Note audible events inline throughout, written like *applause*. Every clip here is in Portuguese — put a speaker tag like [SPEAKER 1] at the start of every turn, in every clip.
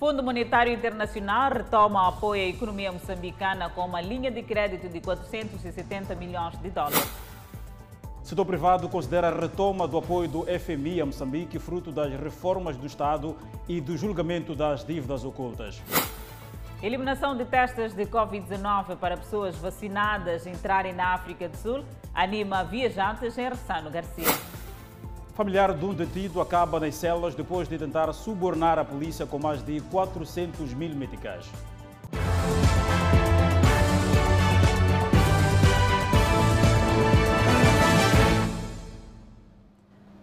[SPEAKER 1] Fundo Monetário Internacional retoma o apoio à economia moçambicana com uma linha de crédito de 470 milhões de dólares.
[SPEAKER 2] O setor privado considera a retoma do apoio do FMI a Moçambique fruto das reformas do Estado e do julgamento das dívidas ocultas.
[SPEAKER 1] Eliminação de testes de Covid-19 para pessoas vacinadas entrarem na África do Sul anima viajantes em Ressano Garcia.
[SPEAKER 2] Familiar de um detido acaba nas celas depois de tentar subornar a polícia com mais de 400 mil meticais.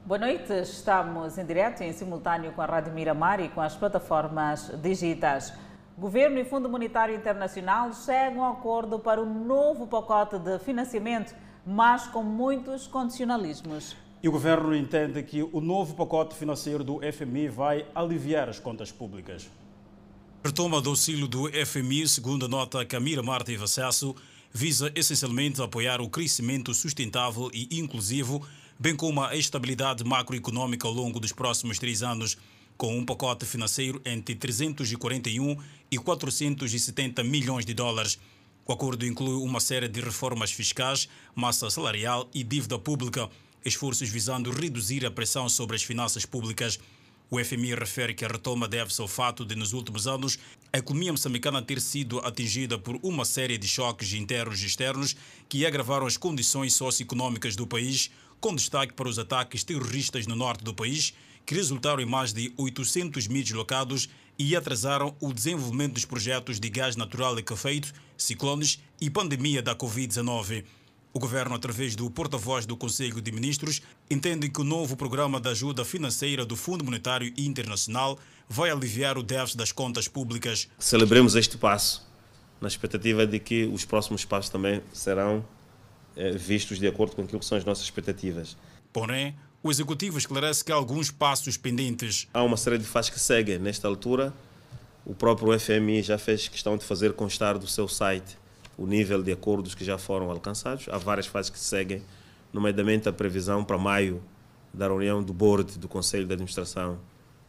[SPEAKER 1] Boa noite, estamos em direto e em simultâneo com a Rádio Miramar e com as plataformas digitais. Governo e Fundo Monetário Internacional chegam a acordo para um novo pacote de financiamento, mas com muitos condicionalismos.
[SPEAKER 2] E o governo entende que o novo pacote financeiro do FMI vai aliviar as contas públicas.
[SPEAKER 3] Retoma do auxílio do FMI, segundo a nota Camila Marta acesso, visa essencialmente apoiar o crescimento sustentável e inclusivo, bem como a estabilidade macroeconômica ao longo dos próximos três anos, com um pacote financeiro entre 341 e 470 milhões de dólares. O acordo inclui uma série de reformas fiscais, massa salarial e dívida pública esforços visando reduzir a pressão sobre as finanças públicas. O FMI refere que a retoma deve-se ao fato de, nos últimos anos, a economia moçambicana ter sido atingida por uma série de choques internos e externos que agravaram as condições socioeconômicas do país, com destaque para os ataques terroristas no norte do país, que resultaram em mais de 800 mil deslocados e atrasaram o desenvolvimento dos projetos de gás natural liquefeito, ciclones e pandemia da Covid-19. O governo, através do porta-voz do Conselho de Ministros, entende que o novo programa de ajuda financeira do Fundo Monetário Internacional vai aliviar o déficit das contas públicas.
[SPEAKER 4] Celebremos este passo, na expectativa de que os próximos passos também serão eh, vistos de acordo com aquilo que são as nossas expectativas.
[SPEAKER 3] Porém, o Executivo esclarece que há alguns passos pendentes.
[SPEAKER 4] Há uma série de fases que seguem. Nesta altura, o próprio FMI já fez questão de fazer constar do seu site o nível de acordos que já foram alcançados. Há várias fases que se seguem, nomeadamente a previsão para maio da reunião do board do Conselho de Administração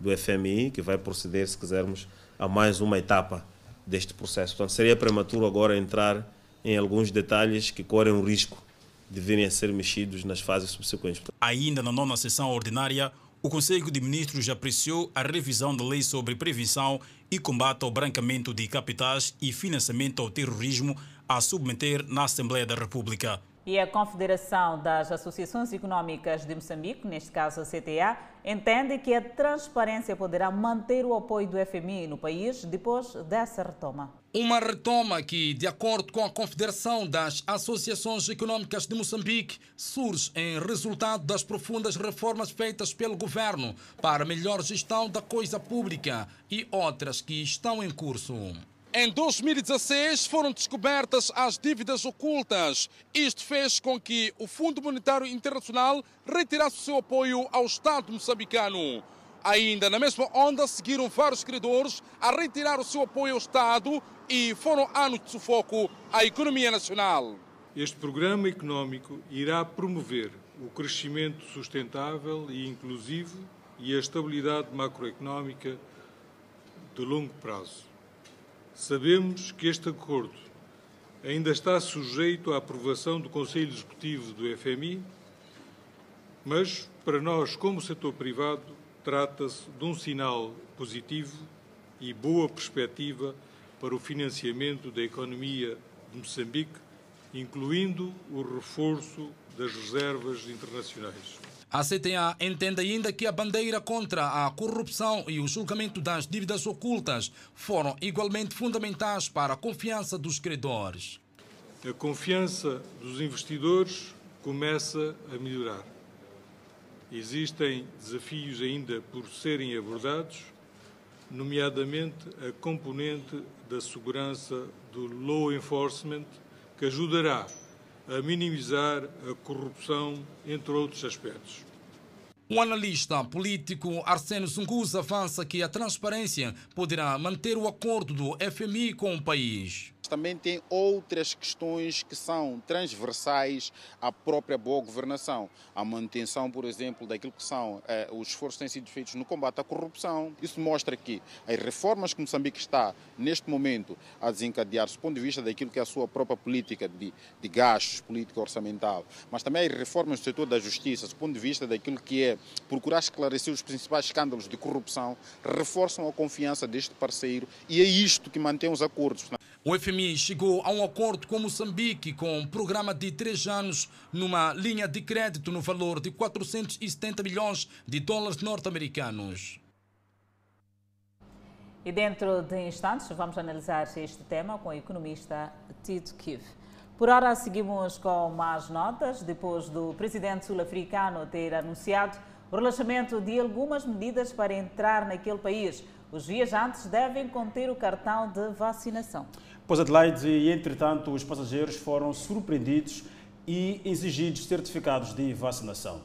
[SPEAKER 4] do FMI, que vai proceder, se quisermos, a mais uma etapa deste processo. Portanto, seria prematuro agora entrar em alguns detalhes que correm o risco de virem a ser mexidos nas fases subsequentes.
[SPEAKER 3] Ainda na nona sessão ordinária, o Conselho de Ministros apreciou a revisão da lei sobre prevenção e combate ao branqueamento de capitais e financiamento ao terrorismo a submeter na Assembleia da República.
[SPEAKER 1] E a Confederação das Associações Econômicas de Moçambique, neste caso a CTA, entende que a transparência poderá manter o apoio do FMI no país depois dessa retoma.
[SPEAKER 5] Uma retoma que, de acordo com a Confederação das Associações Econômicas de Moçambique, surge em resultado das profundas reformas feitas pelo governo para melhor gestão da coisa pública e outras que estão em curso. Em 2016 foram descobertas as dívidas ocultas. Isto fez com que o Fundo Monetário Internacional retirasse o seu apoio ao Estado moçambicano. Ainda na mesma onda, seguiram vários credores a retirar o seu apoio ao Estado e foram anos de sufoco à economia nacional.
[SPEAKER 6] Este programa económico irá promover o crescimento sustentável e inclusivo e a estabilidade macroeconómica de longo prazo. Sabemos que este acordo ainda está sujeito à aprovação do Conselho Executivo do FMI, mas para nós, como setor privado, trata-se de um sinal positivo e boa perspectiva para o financiamento da economia de Moçambique, incluindo o reforço das reservas internacionais.
[SPEAKER 5] A CTA entende ainda que a bandeira contra a corrupção e o julgamento das dívidas ocultas foram igualmente fundamentais para a confiança dos credores.
[SPEAKER 6] A confiança dos investidores começa a melhorar. Existem desafios ainda por serem abordados, nomeadamente a componente da segurança do law enforcement, que ajudará a minimizar a corrupção, entre outros aspectos.
[SPEAKER 5] O analista político Arsênio Sungus avança que a transparência poderá manter o acordo do FMI com o país.
[SPEAKER 7] Também tem outras questões que são transversais à própria boa governação. A manutenção, por exemplo, daquilo que são eh, os esforços que têm sido feitos no combate à corrupção. Isso mostra que as reformas que Moçambique está, neste momento, a desencadear, do ponto de vista daquilo que é a sua própria política de, de gastos, política orçamental, mas também as reformas no setor da justiça, do ponto de vista daquilo que é procurar esclarecer os principais escândalos de corrupção, reforçam a confiança deste parceiro e é isto que mantém os acordos.
[SPEAKER 5] O FMI chegou a um acordo com Moçambique com um programa de três anos numa linha de crédito no valor de 470 milhões de dólares norte-americanos.
[SPEAKER 1] E dentro de instantes vamos analisar este tema com o economista Tito Kiv. Por hora seguimos com mais notas, depois do presidente sul-africano ter anunciado o relaxamento de algumas medidas para entrar naquele país. Os viajantes devem conter o cartão de vacinação.
[SPEAKER 3] Pois Adelaide, e entretanto, os passageiros foram surpreendidos e exigidos certificados de vacinação.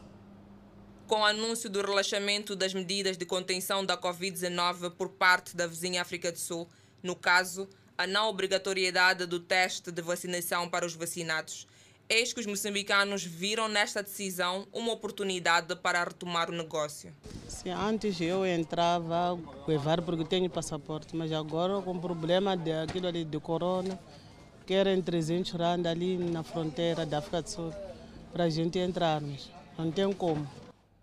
[SPEAKER 8] Com o anúncio do relaxamento das medidas de contenção da Covid-19 por parte da vizinha África do Sul, no caso, a não obrigatoriedade do teste de vacinação para os vacinados, eis que os moçambicanos viram nesta decisão uma oportunidade para retomar o negócio.
[SPEAKER 9] Sim, antes eu entrava levar porque tenho passaporte, mas agora com o problema daquilo ali de corona, querem 300 rand ali na fronteira da África do Sul para a gente entrarmos. Não tem como.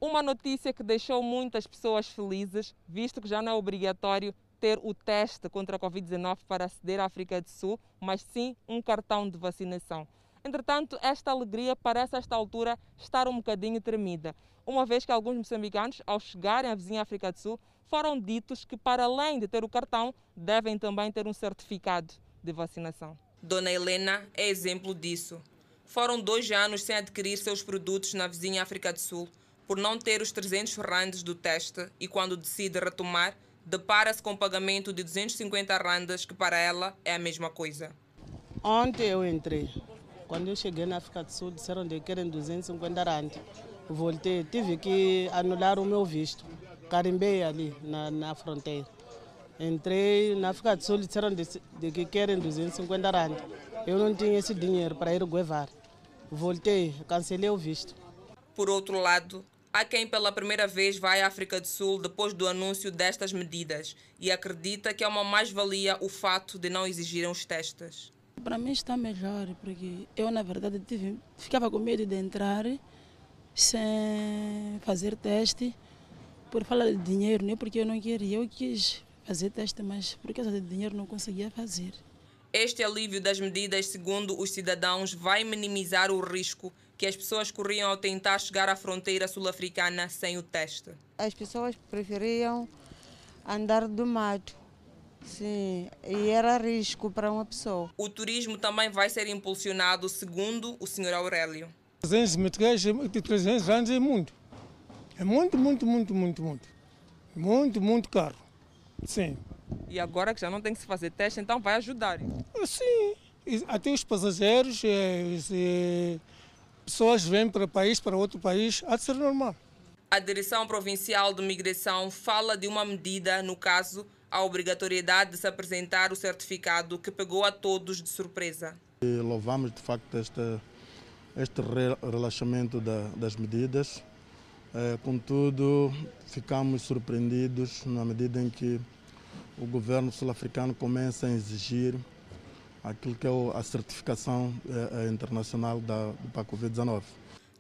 [SPEAKER 8] Uma notícia que deixou muitas pessoas felizes, visto que já não é obrigatório ter o teste contra a Covid-19 para aceder à África do Sul, mas sim um cartão de vacinação. Entretanto, esta alegria parece a esta altura estar um bocadinho tremida, uma vez que alguns moçambicanos, ao chegarem à vizinha África do Sul, foram ditos que, para além de ter o cartão, devem também ter um certificado de vacinação. Dona Helena é exemplo disso. Foram dois anos sem adquirir seus produtos na vizinha África do Sul, por não ter os 300 randes do teste e, quando decide retomar, depara-se com o pagamento de 250 randas, que para ela é a mesma coisa.
[SPEAKER 9] Ontem eu entrei. Quando eu cheguei na África do Sul, disseram que querem 250 rand. Voltei, tive que anular o meu visto. Carimbei ali na, na fronteira. Entrei na África do Sul, disseram de, de que querem 250 rand. Eu não tinha esse dinheiro para ir guevar. Voltei, cancelei o visto.
[SPEAKER 8] Por outro lado, há quem pela primeira vez vai à África do Sul depois do anúncio destas medidas e acredita que é uma mais-valia o fato de não exigirem os testes.
[SPEAKER 10] Para mim está melhor, porque eu, na verdade, tive, ficava com medo de entrar sem fazer teste, por falar de dinheiro, não é porque eu não queria, eu quis fazer teste, mas por causa de dinheiro não conseguia fazer.
[SPEAKER 8] Este alívio das medidas, segundo os cidadãos, vai minimizar o risco que as pessoas corriam ao tentar chegar à fronteira sul-africana sem o teste.
[SPEAKER 11] As pessoas preferiam andar do mato Sim, e era risco para uma pessoa.
[SPEAKER 8] O turismo também vai ser impulsionado, segundo o senhor Aurélio.
[SPEAKER 12] 300 meticais de 300 anos é muito. É muito, muito, muito, muito, muito. Muito, muito caro. Sim.
[SPEAKER 8] E agora que já não tem que se fazer teste, então vai ajudar?
[SPEAKER 12] Sim. Até os passageiros, é, pessoas vêm para o país, para outro país, há de ser normal.
[SPEAKER 8] A Direção Provincial de Migração fala de uma medida, no caso, a obrigatoriedade de se apresentar o certificado que pegou a todos de surpresa.
[SPEAKER 13] E louvamos de facto este, este relaxamento da, das medidas, é, contudo ficamos surpreendidos na medida em que o governo sul-africano começa a exigir aquilo que é a certificação é, internacional da, da Covid-19.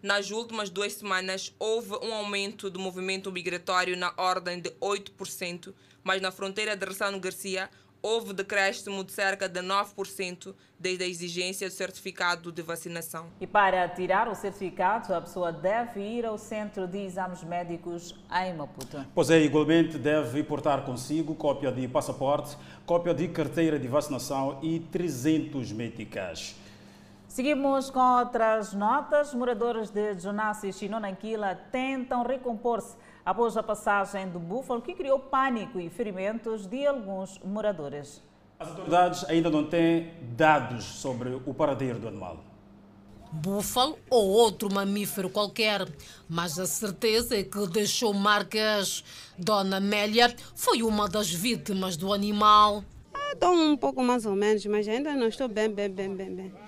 [SPEAKER 8] Nas últimas duas semanas, houve um aumento do movimento migratório na ordem de 8%, mas na fronteira de Ressano Garcia houve decréscimo de cerca de 9% desde a exigência do certificado de vacinação.
[SPEAKER 1] E para tirar o certificado, a pessoa deve ir ao centro de exames médicos em Maputo.
[SPEAKER 3] Pois é, igualmente deve portar consigo cópia de passaporte, cópia de carteira de vacinação e 300 médicas.
[SPEAKER 1] Seguimos com outras notas. Moradores de Jonas e Chinonanquila tentam recompor-se após a passagem do búfalo que criou pânico e ferimentos de alguns moradores.
[SPEAKER 3] As autoridades ainda não têm dados sobre o paradeiro do animal.
[SPEAKER 14] Búfalo ou outro mamífero qualquer, mas a certeza é que deixou marcas. Dona Amélia foi uma das vítimas do animal.
[SPEAKER 11] estou um pouco mais ou menos, mas ainda não estou bem, bem, bem, bem, bem.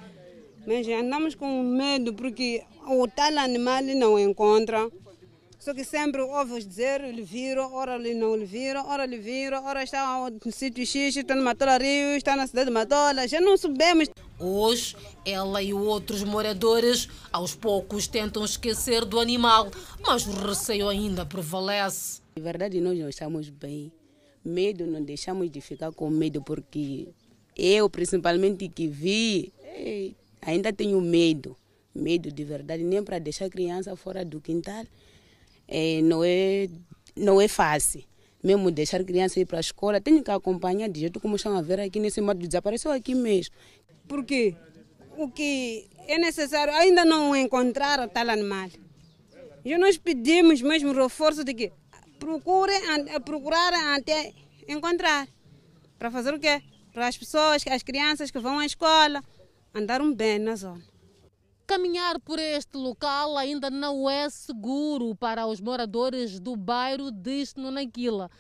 [SPEAKER 11] Mas andamos com medo porque o tal animal não encontra. Só que sempre ouve dizer, ele vira, ora ele não lhe vira, ora ele vira, ora está no sítio X, está no Matola Rio, está na cidade de Matola, já não sabemos.
[SPEAKER 14] Hoje, ela e outros moradores aos poucos tentam esquecer do animal, mas o receio ainda prevalece.
[SPEAKER 15] De verdade, nós não estamos bem. Medo, não deixamos de ficar com medo, porque eu, principalmente, que vi, ainda tenho medo. Medo de verdade, nem para deixar a criança fora do quintal é, não, é, não é fácil. Mesmo deixar a criança ir para a escola, tenho que acompanhar de jeito como estão a ver aqui nesse mato, desapareceu aqui mesmo.
[SPEAKER 11] Porque o que é necessário ainda não encontrar tal animal. E nós pedimos mesmo reforço de que procure, procurar até encontrar. Para fazer o quê? Para as pessoas, as crianças que vão à escola, andaram bem na zona.
[SPEAKER 14] Caminhar por este local ainda não é seguro para os moradores do bairro de Nonaquila,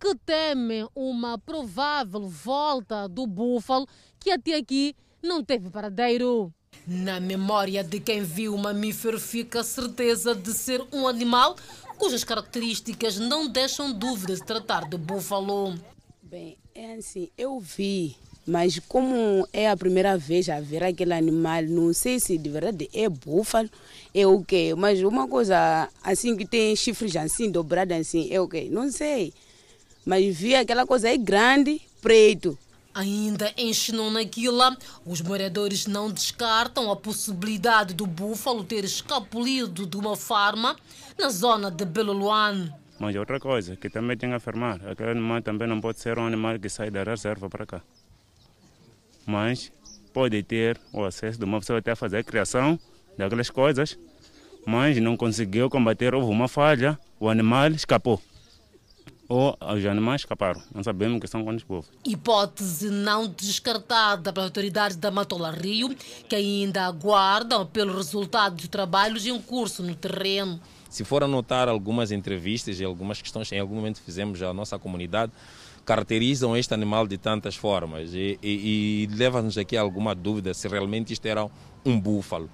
[SPEAKER 14] que temem uma provável volta do búfalo que até aqui não teve paradeiro. Na memória de quem viu o mamífero fica a certeza de ser um animal cujas características não deixam dúvida de tratar de búfalo.
[SPEAKER 15] Bem, é assim, eu vi mas como é a primeira vez a ver aquele animal, não sei se de verdade é búfalo, é o quê? Mas uma coisa assim que tem chifres assim, dobrados assim, é o quê? Não sei. Mas vi aquela coisa aí grande, preto.
[SPEAKER 14] Ainda em Xinonaquila, os moradores não descartam a possibilidade do búfalo ter escapulido de uma farma na zona de Beloluan.
[SPEAKER 16] Mas outra coisa que também tem a afirmar, aquele animal também não pode ser um animal que sai da reserva para cá mas pode ter o acesso de uma pessoa até fazer a criação daquelas coisas, mas não conseguiu combater, houve uma falha, o animal escapou. Ou os animais escaparam, não sabemos que são quantos povos.
[SPEAKER 14] Hipótese não descartada pelas autoridades da Matola Rio, que ainda aguardam pelo resultado dos trabalhos em curso no terreno.
[SPEAKER 17] Se for anotar algumas entrevistas e algumas questões que em algum momento fizemos à nossa comunidade, caracterizam este animal de tantas formas e, e, e leva-nos aqui a alguma dúvida se realmente isto era um búfalo.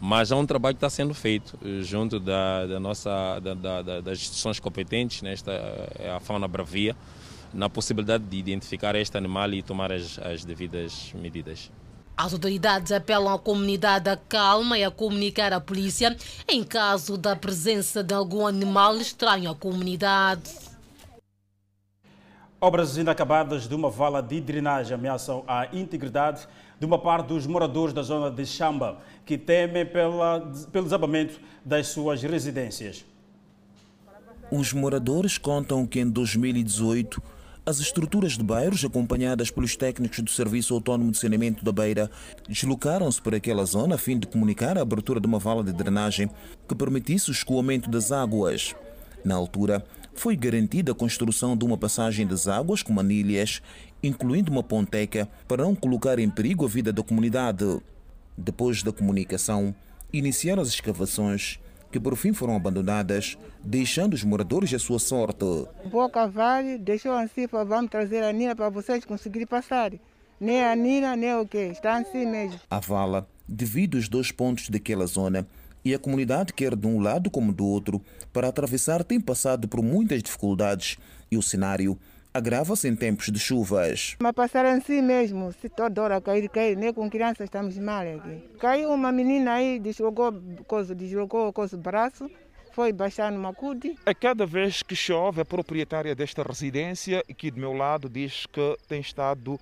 [SPEAKER 17] Mas há um trabalho que está sendo feito eh, junto da, da nossa, da, da, das instituições competentes, nesta é a fauna bravia, na possibilidade de identificar este animal e tomar as, as devidas medidas.
[SPEAKER 14] As autoridades apelam à comunidade a calma e a comunicar à polícia em caso da presença de algum animal estranho à comunidade.
[SPEAKER 3] Obras inacabadas de uma vala de drenagem ameaçam a integridade de uma parte dos moradores da zona de Chamba, que temem pela, pelo desabamento das suas residências.
[SPEAKER 18] Os moradores contam que em 2018 as estruturas de bairros, acompanhadas pelos técnicos do Serviço Autônomo de Saneamento da Beira, deslocaram-se para aquela zona a fim de comunicar a abertura de uma vala de drenagem que permitisse o escoamento das águas. Na altura, foi garantida a construção de uma passagem das águas com manilhas, incluindo uma ponteca, para não colocar em perigo a vida da comunidade. Depois da comunicação, iniciaram as escavações, que por fim foram abandonadas, deixando os moradores à sua sorte.
[SPEAKER 19] Boca Vale deixou assim para vamos trazer a Nina para vocês conseguirem passar. Nem a Nina, nem o quê, está assim mesmo.
[SPEAKER 18] A vala divide os dois pontos daquela zona e a comunidade, quer de um lado como do outro, para atravessar tem passado por muitas dificuldades e o cenário agrava-se em tempos de chuvas.
[SPEAKER 19] Mas passaram assim mesmo, se toda hora cair, cair, nem com crianças estamos mal aqui. Caiu uma menina aí, deslocou, coisa, deslocou o braço, foi baixar no macude.
[SPEAKER 20] A cada vez que chove, a proprietária desta residência, aqui do meu lado, diz que tem estado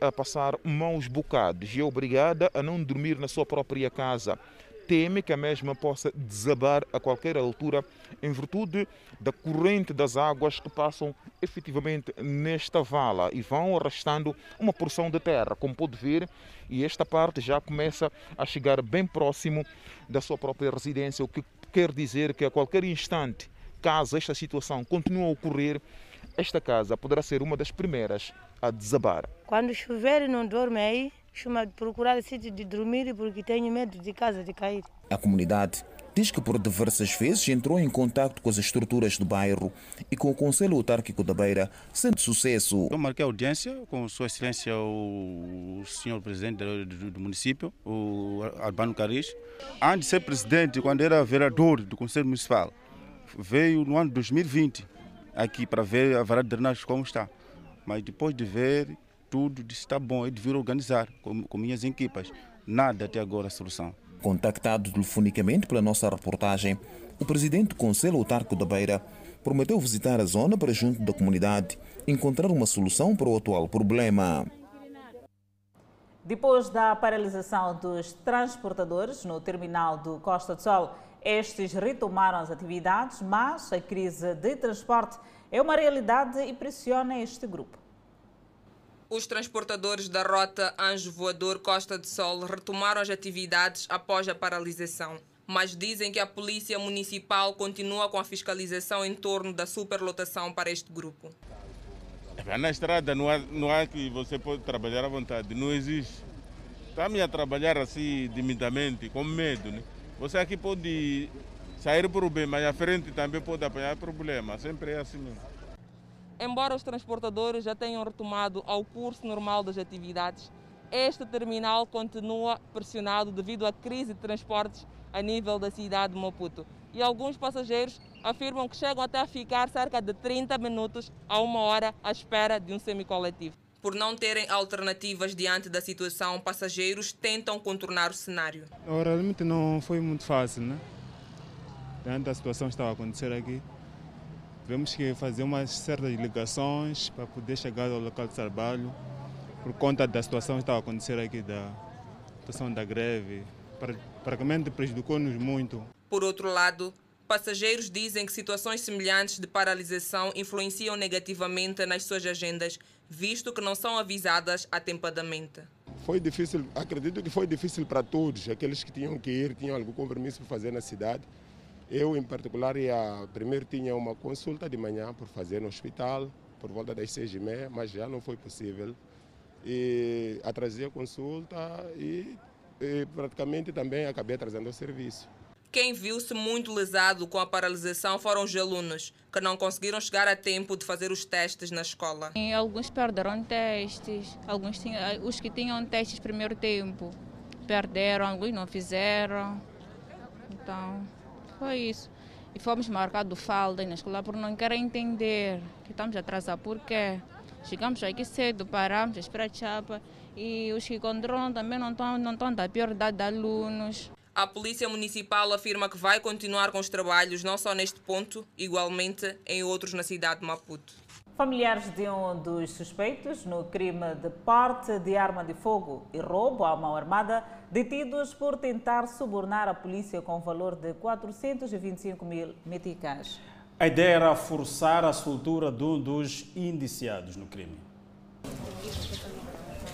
[SPEAKER 20] a passar maus bocados e é obrigada a não dormir na sua própria casa teme que a mesma possa desabar a qualquer altura em virtude da corrente das águas que passam efetivamente nesta vala e vão arrastando uma porção de terra, como pode ver, e esta parte já começa a chegar bem próximo da sua própria residência, o que quer dizer que a qualquer instante, caso esta situação continue a ocorrer, esta casa poderá ser uma das primeiras a desabar.
[SPEAKER 21] Quando chover, não dorme aí, chama de procurar sítio de dormir porque tenho medo de casa de cair.
[SPEAKER 18] A comunidade diz que por diversas vezes entrou em contato com as estruturas do bairro e com o Conselho Autárquico da Beira, sem sucesso.
[SPEAKER 22] Eu marquei audiência com Sua Excelência o senhor presidente do, do, do município, o Albano Caris. Antes de ser presidente, quando era vereador do Conselho Municipal, veio no ano 2020 aqui para ver a varada de drenagem como está. Mas depois de ver tudo, disse está bom, ele devia organizar com, com minhas equipas. Nada até agora a solução.
[SPEAKER 18] Contactado telefonicamente pela nossa reportagem, o presidente do Conselho Autárquico da Beira prometeu visitar a zona para, junto da comunidade, encontrar uma solução para o atual problema.
[SPEAKER 1] Depois da paralisação dos transportadores no terminal do Costa do Sol, estes retomaram as atividades, mas a crise de transporte é uma realidade e pressiona este grupo.
[SPEAKER 8] Os transportadores da rota Anjo Voador Costa do Sol retomaram as atividades após a paralisação, mas dizem que a Polícia Municipal continua com a fiscalização em torno da superlotação para este grupo.
[SPEAKER 23] Na estrada não há, não há que você pode trabalhar à vontade, não existe. Está-me a trabalhar assim, timidamente, com medo. Né? Você aqui pode sair por bem, mas à frente também pode apanhar problema, sempre é assim mesmo.
[SPEAKER 8] Embora os transportadores já tenham retomado ao curso normal das atividades, este terminal continua pressionado devido à crise de transportes a nível da cidade de Maputo. E alguns passageiros afirmam que chegam até a ficar cerca de 30 minutos a uma hora à espera de um semicoletivo. Por não terem alternativas diante da situação, passageiros tentam contornar o cenário.
[SPEAKER 24] Realmente não foi muito fácil, né? Diante da situação que estava a acontecer aqui, tivemos que fazer umas certas ligações para poder chegar ao local de trabalho, por conta da situação que estava a acontecer aqui, da situação da greve. Praticamente prejudicou-nos muito.
[SPEAKER 8] Por outro lado, passageiros dizem que situações semelhantes de paralisação influenciam negativamente nas suas agendas, visto que não são avisadas atempadamente.
[SPEAKER 25] Foi difícil, acredito que foi difícil para todos, aqueles que tinham que ir, tinham algum compromisso para fazer na cidade. Eu, em particular, ia, primeiro tinha uma consulta de manhã por fazer no hospital, por volta das seis e meia, mas já não foi possível. E atrasei a consulta e, e praticamente também acabei atrasando o serviço.
[SPEAKER 8] Quem viu-se muito lesado com a paralisação foram os alunos, que não conseguiram chegar a tempo de fazer os testes na escola.
[SPEAKER 26] E alguns perderam testes, alguns tinham, os que tinham testes primeiro tempo perderam, alguns não fizeram. Então, foi isso. E fomos marcados falda na escola por não querer entender que estamos atrasados. Por quê? Chegamos aqui cedo, paramos, esperar a chapa e os que controlam também não estão, não estão da prioridade de alunos.
[SPEAKER 8] A Polícia Municipal afirma que vai continuar com os trabalhos, não só neste ponto, igualmente em outros na cidade de Maputo.
[SPEAKER 1] Familiares de um dos suspeitos no crime de porte de arma de fogo e roubo à mão armada, detidos por tentar subornar a polícia com valor de 425 mil meticais.
[SPEAKER 3] A ideia era forçar a soltura de um dos indiciados no crime.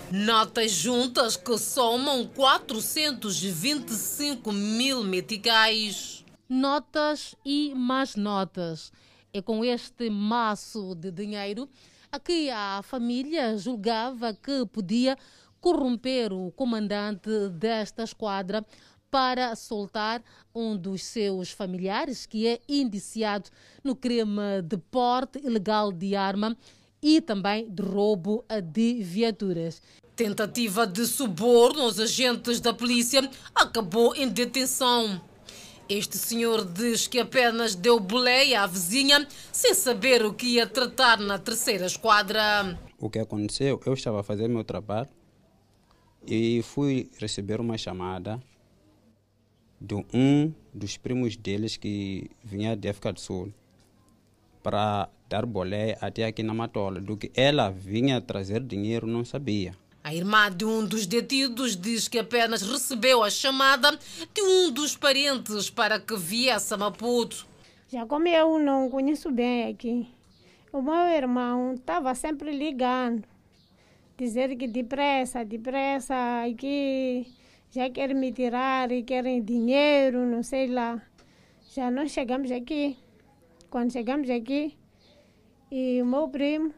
[SPEAKER 14] Notas juntas que somam 425 mil meticais. Notas e mais notas. É com este maço de dinheiro a que a família julgava que podia corromper o comandante desta esquadra para soltar um dos seus familiares, que é indiciado no crime de porte ilegal de arma e também de roubo de viaturas. Tentativa de suborno aos agentes da polícia acabou em detenção. Este senhor diz que apenas deu boleia à vizinha sem saber o que ia tratar na terceira esquadra.
[SPEAKER 27] O que aconteceu? Eu estava a fazer meu trabalho e fui receber uma chamada de um dos primos deles que vinha de África do Sul para dar boleia até aqui na Matola. Do que ela vinha trazer dinheiro, não sabia.
[SPEAKER 14] A irmã de um dos detidos diz que apenas recebeu a chamada de um dos parentes para que viesse a Maputo.
[SPEAKER 28] Já como eu não conheço bem aqui, o meu irmão estava sempre ligando, dizer que depressa, depressa, que já querem me tirar e querem dinheiro, não sei lá. Já nós chegamos aqui. Quando chegamos aqui, e o meu primo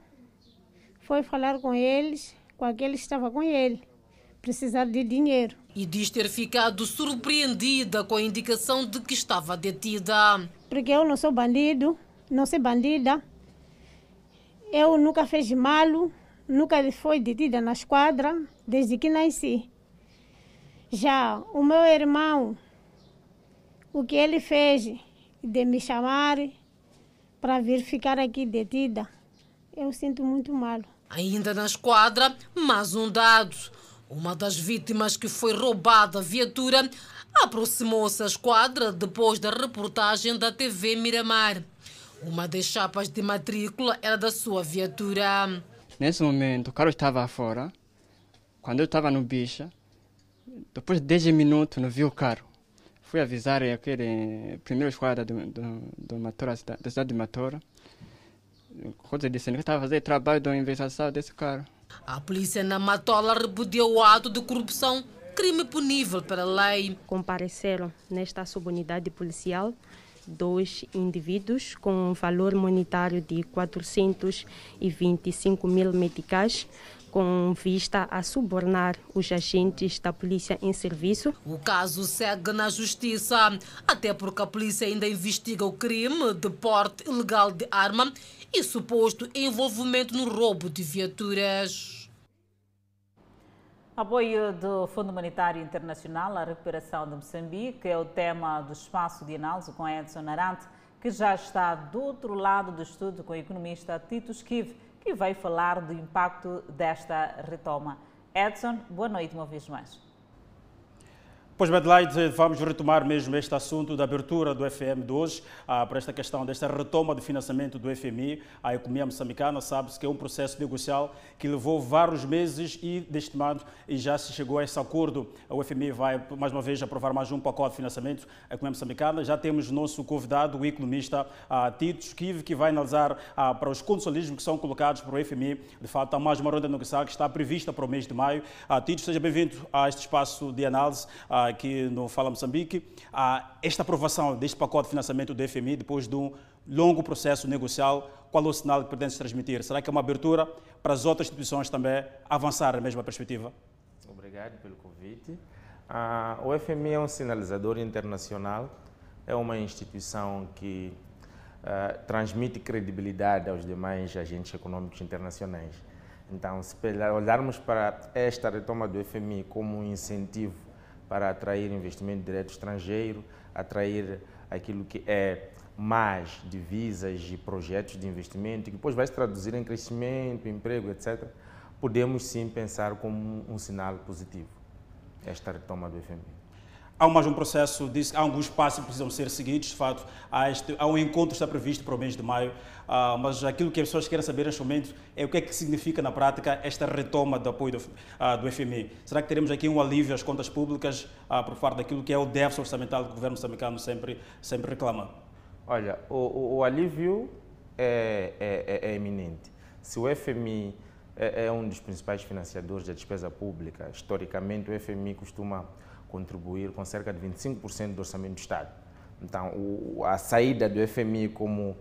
[SPEAKER 28] foi falar com eles com aquele que estava com ele, precisar de dinheiro.
[SPEAKER 14] E diz ter ficado surpreendida com a indicação de que estava detida.
[SPEAKER 28] Porque eu não sou bandido, não sou bandida. Eu nunca fiz mal, nunca fui detida na esquadra desde que nasci. Já o meu irmão, o que ele fez de me chamar para vir ficar aqui detida, eu sinto muito mal.
[SPEAKER 14] Ainda na esquadra, mais um dado. Uma das vítimas que foi roubada a viatura aproximou-se à esquadra depois da reportagem da TV Miramar. Uma das chapas de matrícula era da sua viatura.
[SPEAKER 29] Nesse momento, o carro estava fora. Quando eu estava no bicha, depois de 10 minutos, não vi o carro. Fui avisar aquele primeiro esquadra do, do, do Matora, da cidade de Matora. Coisa dizendo que estava fazendo trabalho de investigação desse carro.
[SPEAKER 14] A polícia na Matola repudiou o ato de corrupção, crime punível pela lei.
[SPEAKER 30] Compareceram nesta subunidade policial dois indivíduos com um valor monetário de 425 mil meticais, com vista a subornar os agentes da polícia em serviço.
[SPEAKER 14] O caso segue na justiça, até porque a polícia ainda investiga o crime de porte ilegal de arma e suposto envolvimento no roubo de viaturas.
[SPEAKER 1] Apoio do Fundo Monetário Internacional à recuperação de Moçambique é o tema do espaço de análise com Edson Arante, que já está do outro lado do estudo com o economista Tito Esquive, que vai falar do impacto desta retoma. Edson, boa noite uma vez mais.
[SPEAKER 3] Pois, Adelaide, vamos retomar mesmo este assunto da abertura do FM de hoje ah, para esta questão desta retoma de financiamento do FMI à economia moçambicana. Sabe-se que é um processo negocial que levou vários meses e destimado e já se chegou a esse acordo. O FMI vai, mais uma vez, aprovar mais um pacote de financiamento à economia moçambicana. Já temos nosso convidado, o economista ah, Tito Esquive, que vai analisar ah, para os consolismos que são colocados para o FMI. De fato, há mais uma ronda negocial que está prevista para o mês de maio. Ah, Tito, seja bem-vindo a este espaço de análise. Aqui no Fala Moçambique, esta aprovação deste pacote de financiamento do FMI depois de um longo processo negocial, qual é o sinal que pretende transmitir? Será que é uma abertura para as outras instituições também avançar na mesma perspectiva?
[SPEAKER 31] Obrigado pelo convite. Ah, o FMI é um sinalizador internacional, é uma instituição que ah, transmite credibilidade aos demais agentes econômicos internacionais. Então, se olharmos para esta retoma do FMI como um incentivo para atrair investimento direto estrangeiro, atrair aquilo que é mais divisas e projetos de investimento, que depois vai se traduzir em crescimento, emprego, etc., podemos sim pensar como um sinal positivo esta retoma do FMI.
[SPEAKER 3] Há mais um processo, há alguns passos que precisam ser seguidos, de fato, há, este, há um encontro que está previsto para o mês de maio, uh, mas aquilo que as pessoas querem saber neste momento é o que é que significa na prática esta retoma do apoio do, uh, do FMI. Será que teremos aqui um alívio às contas públicas uh, por parte daquilo que é o déficit orçamental que o governo moçambicano sempre, sempre reclama?
[SPEAKER 31] Olha, o, o, o alívio é, é, é, é eminente. Se o FMI é, é um dos principais financiadores da despesa pública, historicamente o FMI costuma contribuir com cerca de 25% do orçamento do Estado. Então, a saída do FMI como,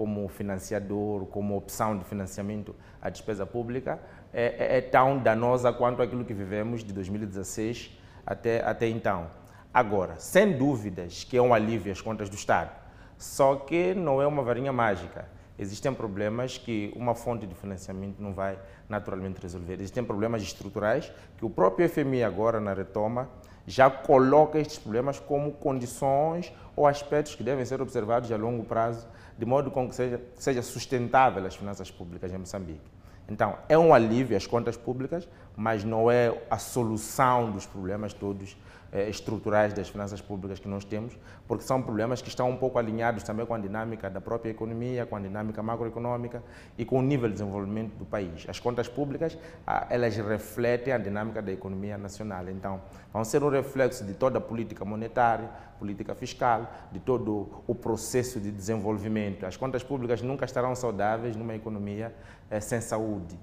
[SPEAKER 31] como financiador, como opção de financiamento à despesa pública, é, é, é tão danosa quanto aquilo que vivemos de 2016 até, até então. Agora, sem dúvidas que é um alívio às contas do Estado, só que não é uma varinha mágica. Existem problemas que uma fonte de financiamento não vai naturalmente resolver. Existem problemas estruturais que o próprio FMI agora na retoma já coloca estes problemas como condições ou aspectos que devem ser observados a longo prazo, de modo com que seja, seja sustentável as finanças públicas em Moçambique. Então, é um alívio às contas públicas, mas não é a solução dos problemas todos estruturais das finanças públicas que nós temos, porque são problemas que estão um pouco alinhados também com a dinâmica da própria economia, com a dinâmica macroeconômica e com o nível de desenvolvimento do país. As contas públicas, ah, elas refletem a dinâmica da economia nacional. Então, vão ser um reflexo de toda a política monetária, política fiscal, de todo o processo de desenvolvimento. As contas públicas nunca estarão saudáveis numa economia eh, sem saúde.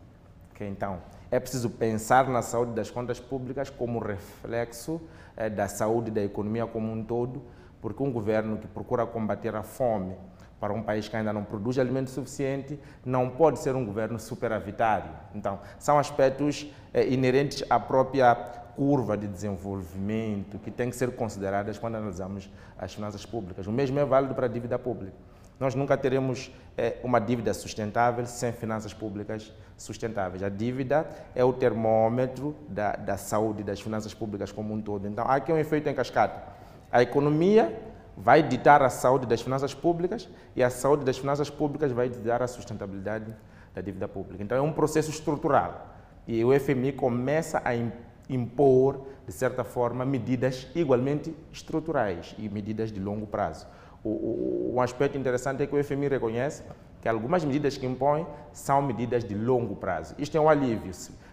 [SPEAKER 31] Então, é preciso pensar na saúde das contas públicas como reflexo eh, da saúde da economia como um todo, porque um governo que procura combater a fome para um país que ainda não produz alimento suficiente não pode ser um governo superavitário. Então, são aspectos eh, inerentes à própria curva de desenvolvimento que tem que ser consideradas quando analisamos as finanças públicas. O mesmo é válido para a dívida pública. Nós nunca teremos é, uma dívida sustentável sem finanças públicas sustentáveis. A dívida é o termômetro da, da saúde das finanças públicas como um todo. Então, há aqui um efeito em cascata. A economia vai ditar a saúde das finanças públicas e a saúde das finanças públicas vai ditar a sustentabilidade da dívida pública. Então, é um processo estrutural. E o FMI começa a impor, de certa forma, medidas igualmente estruturais e medidas de longo prazo. O, o, um aspecto interessante é que o FMI reconhece que algumas medidas que impõe são medidas de longo prazo. Isto é um alívio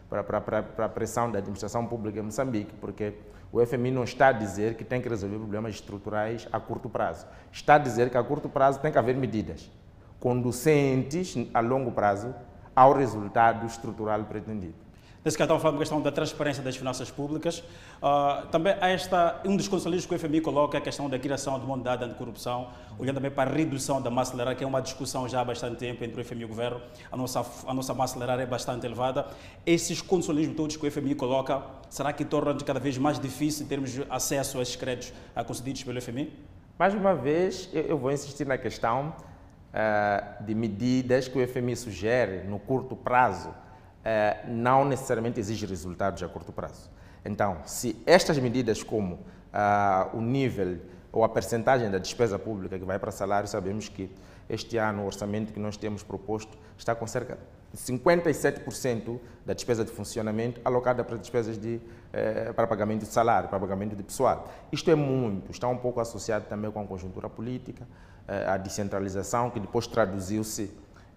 [SPEAKER 31] para, para, para a pressão da administração pública em Moçambique, porque o FMI não está a dizer que tem que resolver problemas estruturais a curto prazo. Está a dizer que a curto prazo tem que haver medidas conducentes a longo prazo ao resultado estrutural pretendido.
[SPEAKER 3] Nesse caso, estamos falando da questão da transparência das finanças públicas. Uh, também esta, um dos conselheiros que o FMI coloca é a questão da criação de uma unidade anticorrupção, olhando também para a redução da massa salarial, que é uma discussão já há bastante tempo entre o FMI e o governo. A nossa, a nossa massa salarial é bastante elevada. Esses conselheiros todos que o FMI coloca, será que tornam cada vez mais difícil termos acesso a esses créditos concedidos pelo FMI?
[SPEAKER 31] Mais uma vez, eu vou insistir na questão uh, de medidas que o FMI sugere no curto prazo eh, não necessariamente exige resultados a curto prazo. Então, se estas medidas como ah, o nível ou a percentagem da despesa pública que vai para salário, sabemos que este ano o orçamento que nós temos proposto está com cerca de 57% da despesa de funcionamento alocada para despesas de, eh, para pagamento de salário, para pagamento de pessoal. Isto é muito, está um pouco associado também com a conjuntura política, eh, a descentralização, que depois traduziu-se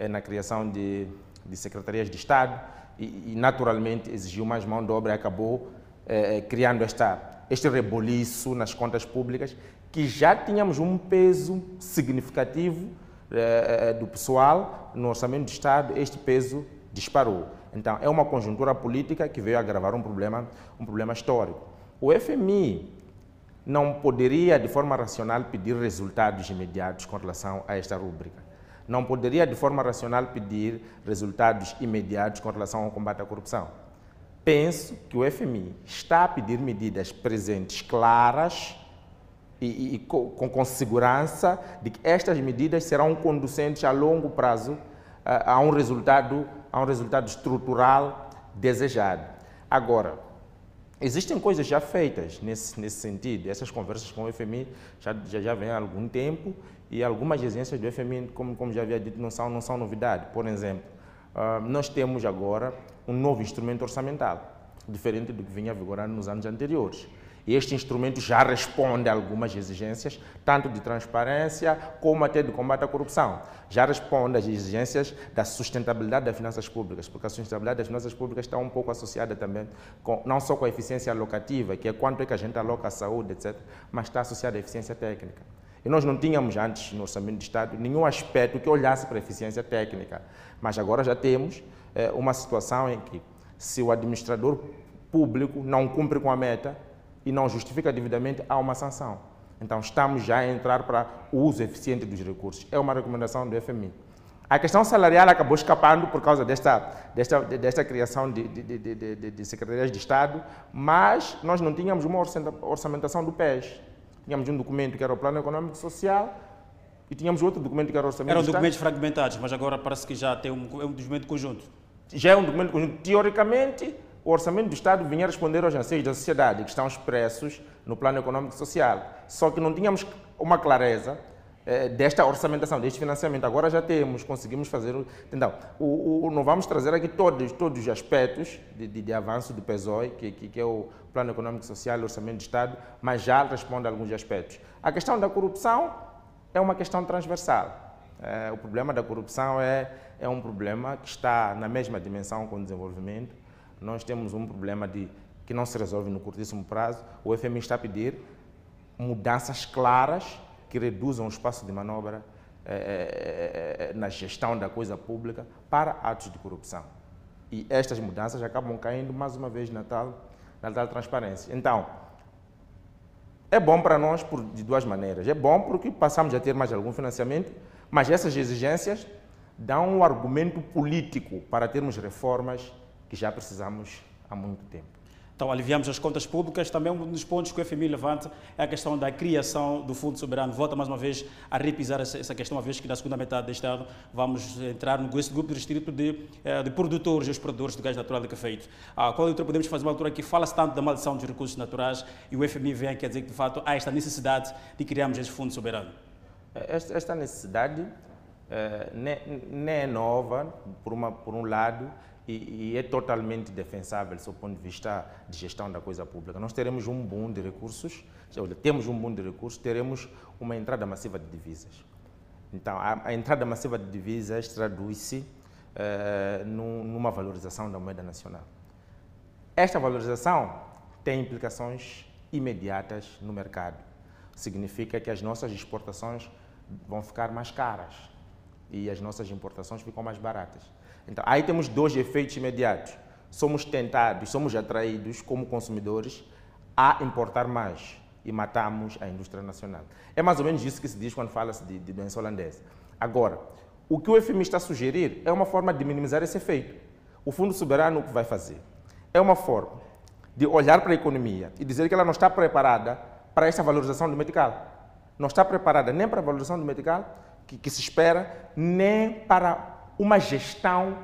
[SPEAKER 31] na criação de, de secretarias de Estado, e, naturalmente exigiu mais mão de obra e acabou eh, eh, criando esta, este reboliço nas contas públicas, que já tínhamos um peso significativo eh, do pessoal no orçamento do Estado, este peso disparou. Então, é uma conjuntura política que veio agravar um problema, um problema histórico. O FMI não poderia, de forma racional, pedir resultados imediatos com relação a esta rúbrica não poderia, de forma racional, pedir resultados imediatos com relação ao combate à corrupção. Penso que o FMI está a pedir medidas presentes claras e, e, com, com, segurança de que estas medidas serão conducentes a longo prazo a, a um resultado a um resultado estrutural desejado. Agora, existem coisas já feitas nesse, nesse sentido. Essas conversas com o FMI já, já, já vêm há algum tempo e algumas exigências do FMI, como, como já havia dito, não são, não são novidade. Por exemplo, uh, nós temos agora um novo instrumento orçamental, diferente do que vinha vigorando nos anos anteriores. E este instrumento já responde a algumas exigências, tanto de transparência como até de combate à corrupção. Já responde às exigências da sustentabilidade das finanças públicas, porque a sustentabilidade das finanças públicas está um pouco associada também, com, não só com a eficiência alocativa, que é quanto é que a gente aloca à saúde, etc., mas está associada à eficiência técnica. E nós não tínhamos antes no orçamento de Estado nenhum aspecto que olhasse para a eficiência técnica. Mas agora já temos é, uma situação em que, se o administrador público não cumpre com a meta e não justifica devidamente, há uma sanção. Então estamos já a entrar para o uso eficiente dos recursos. É uma recomendação do FMI. A questão salarial acabou escapando por causa desta, desta, desta criação de, de, de, de secretarias de Estado, mas nós não tínhamos uma orçamentação do PES. Tínhamos um documento que era o Plano Econômico e Social e tínhamos outro documento que era o Orçamento
[SPEAKER 3] Eram documentos fragmentados, mas agora parece que já tem um, é um documento conjunto.
[SPEAKER 31] Já é um documento conjunto. Teoricamente, o Orçamento do Estado vinha responder aos anseios da sociedade que estão expressos no Plano Econômico e Social. Só que não tínhamos uma clareza eh, desta orçamentação, deste financiamento. Agora já temos, conseguimos fazer. Então, o, o, não vamos trazer aqui todos, todos os aspectos de, de, de avanço do PESOI, que, que, que, é o Plano Econômico Social e Orçamento de Estado, mas já responde a alguns aspectos. A questão da corrupção é uma questão transversal. É, o problema da corrupção é, é um problema que está na mesma dimensão com o desenvolvimento. Nós temos um problema de, que não se resolve no curtíssimo prazo. O FMI está a pedir mudanças claras que reduzam o espaço de manobra eh, na gestão da coisa pública para atos de corrupção. E estas mudanças acabam caindo mais uma vez na tal, na tal transparência. Então, é bom para nós por, de duas maneiras. É bom porque passamos a ter mais algum financiamento, mas essas exigências dão um argumento político para termos reformas que já precisamos há muito tempo.
[SPEAKER 3] Então, aliviamos as contas públicas. Também um dos pontos que o FMI levanta é a questão da criação do Fundo Soberano. Volta mais uma vez a repisar essa questão, uma vez que na segunda metade deste ano vamos entrar no grupo restrito de, eh, de produtores e exportadores de gás natural de cafeito. Ah, qual outra podemos fazer uma altura que fala-se tanto da maldição dos recursos naturais e o FMI vem quer dizer que, de fato, há esta necessidade de criarmos esse Fundo Soberano?
[SPEAKER 31] Esta necessidade eh, nem é nova, por, uma, por um lado, e, e, é totalmente defensável, do ponto de vista de gestão da coisa pública. Nós teremos um boom de recursos, temos um boom de recursos, teremos uma entrada massiva de divisas. Então, a, a entrada massiva de divisas traduz-se uh, numa valorização da moeda nacional. Esta valorização tem implicações imediatas no mercado. Significa que as nossas exportações vão ficar mais caras e as nossas importações ficam mais baratas. Então, aí temos dois efeitos imediatos. Somos tentados, somos atraídos como consumidores a importar mais e matamos a indústria nacional. É mais ou menos isso que se diz quando fala-se de, de doença holandesa. Agora, o que o FMI está a sugerir é uma forma de minimizar esse efeito. O Fundo Soberano o que vai fazer? É uma forma de olhar para a economia e dizer que ela não está preparada para esta valorização do medical. Não está preparada nem para a valorização do medical que, que se espera, nem para uma gestão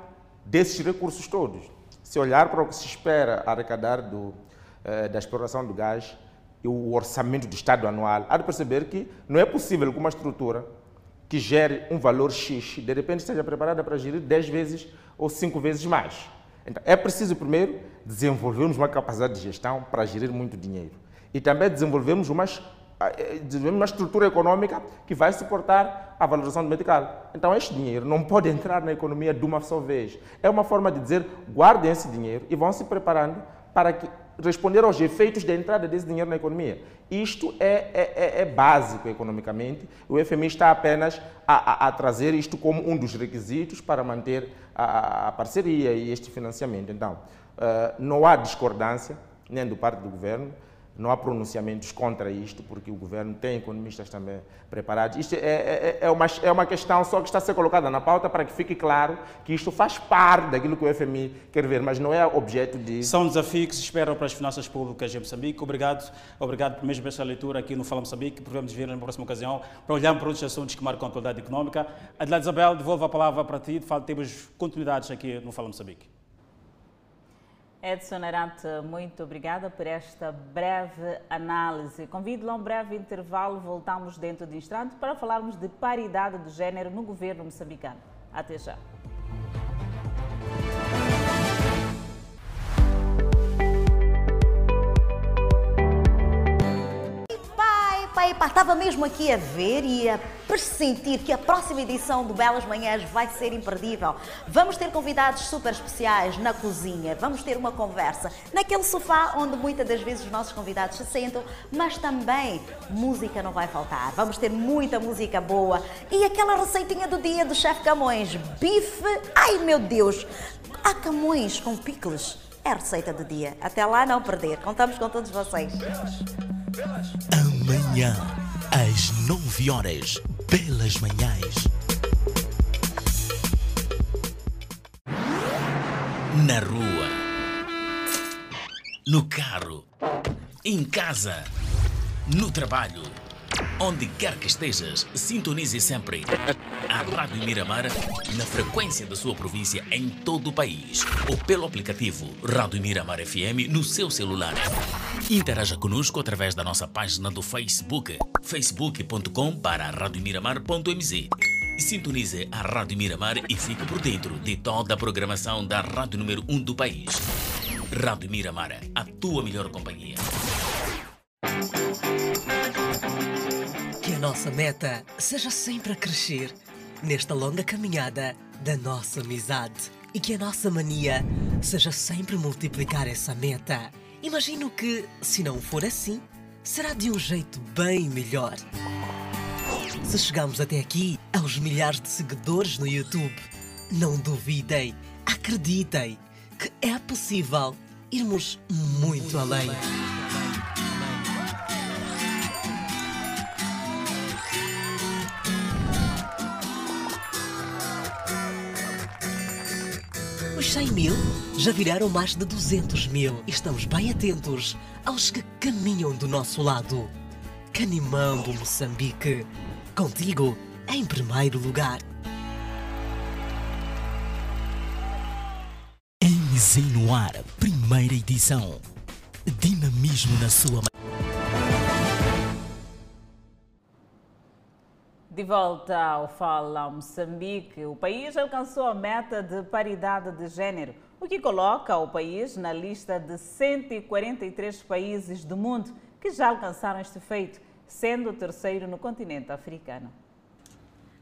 [SPEAKER 31] desses recursos todos. Se olhar para o que se espera arrecadar do, eh, da exploração do gás e o orçamento do Estado anual, há de perceber que não é possível que uma estrutura que gere um valor X, de repente esteja preparada para gerir 10 vezes ou 5 vezes mais. Então, é preciso, primeiro, desenvolvermos uma capacidade de gestão para gerir muito dinheiro. E também desenvolvermos umas desenvolvemos uma estrutura econômica que vai suportar a valorização do medical. Então, este dinheiro não pode entrar na economia de uma só vez. É uma forma de dizer, guardem esse dinheiro e vão se preparando para que, responder aos efeitos da entrada desse dinheiro na economia. Isto é, é, é, é básico economicamente. O FMI está apenas a, a, a, trazer isto como um dos requisitos para manter a, a parceria e este financiamento. Então, uh, não há discordância, nem do parte do governo, não há pronunciamentos contra isto, porque o governo tem economistas também preparados. Isto é, é, é, uma, é uma questão só que está a ser colocada na pauta para que fique claro que isto faz parte daquilo que o FMI quer ver, mas não é objeto de.
[SPEAKER 3] São desafios que se esperam para as finanças públicas em Moçambique. Obrigado, obrigado mesmo esta leitura aqui no Fala Moçambique. Podemos ver na próxima ocasião para olharmos para outros assuntos que marcam a atualidade económica. Adelaide Isabel, devolvo a palavra para ti. De fato, temos continuidades aqui no Fala Moçambique.
[SPEAKER 1] Edson Arante, muito obrigada por esta breve análise. Convido-lhe a um breve intervalo. Voltamos dentro de instante para falarmos de paridade de género no governo moçambicano. Até já.
[SPEAKER 32] Pai, estava mesmo aqui a ver e a pressentir que a próxima edição do Belas Manhãs vai ser imperdível. Vamos ter convidados super especiais na cozinha, vamos ter uma conversa naquele sofá onde muitas das vezes os nossos convidados se sentam, mas também música não vai faltar. Vamos ter muita música boa e aquela receitinha do dia do chefe Camões, bife, ai meu Deus, há Camões com picles. É a receita do dia. Até lá não perder. Contamos com todos vocês.
[SPEAKER 33] Amanhã, às 9 horas, belas manhãs. Na rua, no carro, em casa, no trabalho. Onde quer que estejas, sintonize sempre a Rádio Miramar na frequência da sua província em todo o país ou pelo aplicativo Rádio Miramar FM no seu celular. Interaja conosco através da nossa página do Facebook, facebook.com para radiomiramar.mz sintonize a Rádio Miramar e fique por dentro de toda a programação da Rádio número 1 do país. Rádio Miramar, a tua melhor companhia
[SPEAKER 34] nossa meta seja sempre a crescer nesta longa caminhada da nossa amizade e que a nossa mania seja sempre multiplicar essa meta. Imagino que, se não for assim, será de um jeito bem melhor. Se chegamos até aqui, aos milhares de seguidores no YouTube, não duvidem, acreditem que é possível irmos muito além.
[SPEAKER 32] Os 100 mil já viraram mais de 200 mil estamos bem atentos aos que caminham do nosso lado. Canimão do Moçambique. Contigo em primeiro lugar.
[SPEAKER 33] MZ no ar, primeira edição. Dinamismo na sua.
[SPEAKER 35] De volta ao Fala Moçambique, o país alcançou a meta de paridade de gênero, o que coloca o país na lista de 143 países do mundo que já alcançaram este feito, sendo o terceiro no continente africano.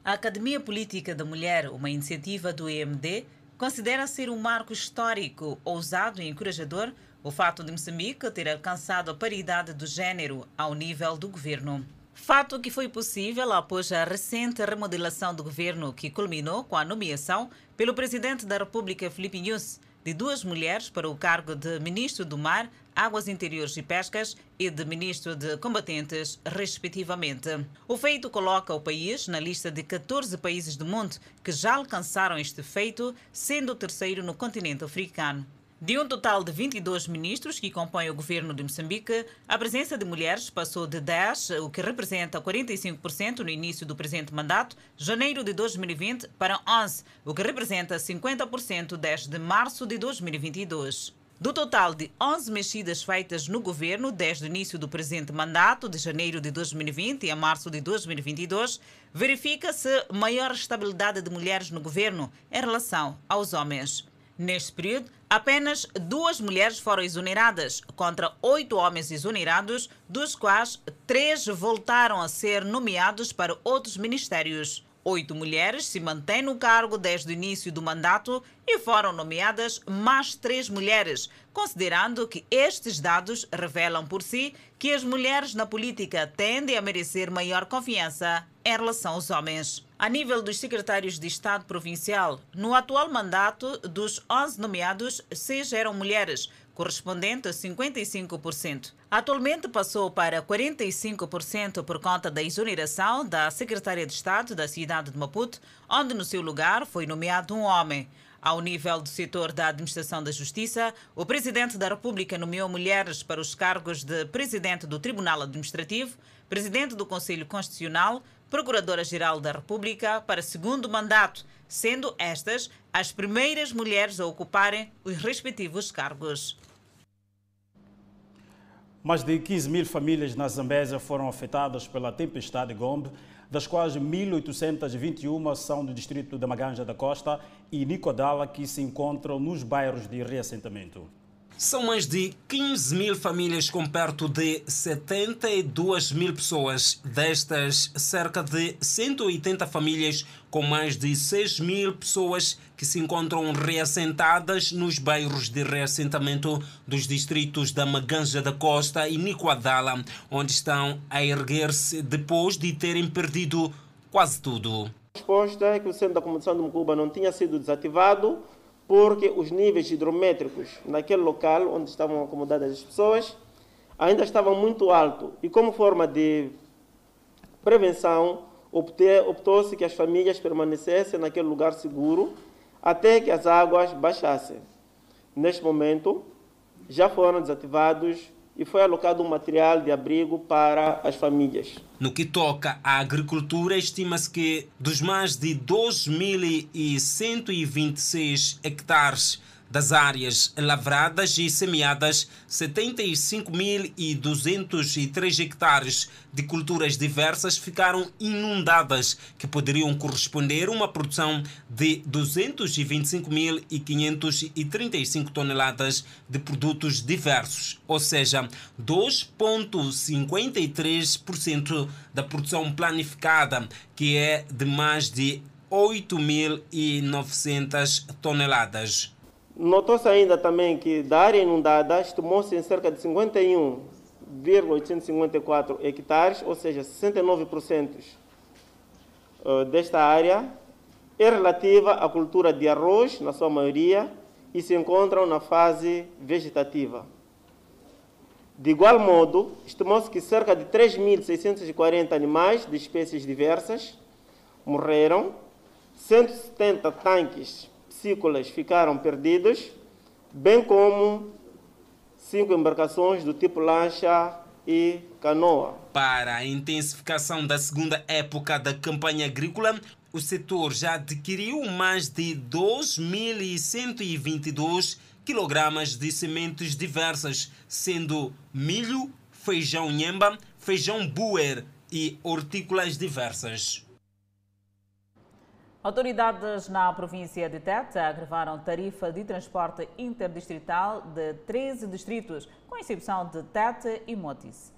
[SPEAKER 1] A Academia Política da Mulher, uma iniciativa do EMD, considera ser um marco histórico, ousado e encorajador o fato de Moçambique ter alcançado a paridade do gênero ao nível do governo. Fato que foi possível após a recente remodelação do governo, que culminou com a nomeação pelo presidente da República, Filipe Nunes, de duas mulheres para o cargo de Ministro do Mar, Águas Interiores e Pescas e de Ministro de Combatentes, respectivamente. O feito coloca o país na lista de 14 países do mundo que já alcançaram este feito, sendo o terceiro no continente africano. De um total de 22 ministros que compõem o governo de Moçambique, a presença de mulheres passou de 10, o que representa 45% no início do presente mandato, janeiro de 2020, para 11, o que representa 50% desde março de 2022. Do total de 11 mexidas feitas no governo desde o início do presente mandato, de janeiro de 2020 a março de 2022, verifica-se maior estabilidade de mulheres no governo em relação aos homens. Neste período, apenas duas mulheres foram exoneradas, contra oito homens exonerados, dos quais três voltaram a ser nomeados para outros ministérios. Oito mulheres se mantêm no cargo desde o início do mandato e foram nomeadas mais três mulheres, considerando que estes dados revelam por si que as mulheres na política tendem a merecer maior confiança em relação aos homens. A nível dos secretários de Estado provincial, no atual mandato, dos 11 nomeados, seis eram mulheres, correspondente a 55%. Atualmente passou para 45% por conta da exoneração da secretária de Estado da cidade de Maputo, onde no seu lugar foi nomeado um homem. Ao nível do setor da administração da justiça, o presidente da República nomeou mulheres para os cargos de presidente do Tribunal Administrativo, presidente do Conselho Constitucional, Procuradora-Geral da República para segundo mandato, sendo estas as primeiras mulheres a ocuparem os respectivos cargos.
[SPEAKER 3] Mais de 15 mil famílias na Zambésia foram afetadas pela tempestade Gombe, das quais 1.821 são do distrito da Maganja da Costa e Nicodala, que se encontram nos bairros de reassentamento.
[SPEAKER 36] São mais de 15 mil famílias com perto de 72 mil pessoas. Destas, cerca de 180 famílias com mais de 6 mil pessoas que se encontram reassentadas nos bairros de reassentamento dos distritos da Maganja da Costa e Nicoadala, onde estão a erguer-se depois de terem perdido quase tudo.
[SPEAKER 37] A resposta é que o centro da comunicação de Mucuba não tinha sido desativado porque os níveis hidrométricos naquele local onde estavam acomodadas as pessoas ainda estavam muito altos. E como forma de prevenção, optou-se que as famílias permanecessem naquele lugar seguro até que as águas baixassem. Neste momento, já foram desativados e foi alocado um material de abrigo para as famílias.
[SPEAKER 36] No que toca à agricultura, estima-se que dos mais de 2.126 hectares das áreas lavradas e semeadas, 75.203 hectares de culturas diversas ficaram inundadas, que poderiam corresponder a uma produção de 225.535 toneladas de produtos diversos, ou seja, 2,53% da produção planificada, que é de mais de 8.900 toneladas.
[SPEAKER 37] Notou-se ainda também que da área inundada estimou-se em cerca de 51,854 hectares, ou seja, 69% eh, desta área é relativa à cultura de arroz, na sua maioria, e se encontram na fase vegetativa. De igual modo, estimou-se que cerca de 3.640 animais de espécies diversas morreram, 170 tanques cícolas ficaram perdidos, bem como cinco embarcações do tipo lancha e canoa.
[SPEAKER 36] Para a intensificação da segunda época da campanha agrícola, o setor já adquiriu mais de 2.122 quilogramas de sementes diversas, sendo milho, feijão nhemba, feijão buer e hortícolas diversas.
[SPEAKER 1] Autoridades na província de Tete agravaram tarifa de transporte interdistrital de 13 distritos, com exceção de Tete e Motis.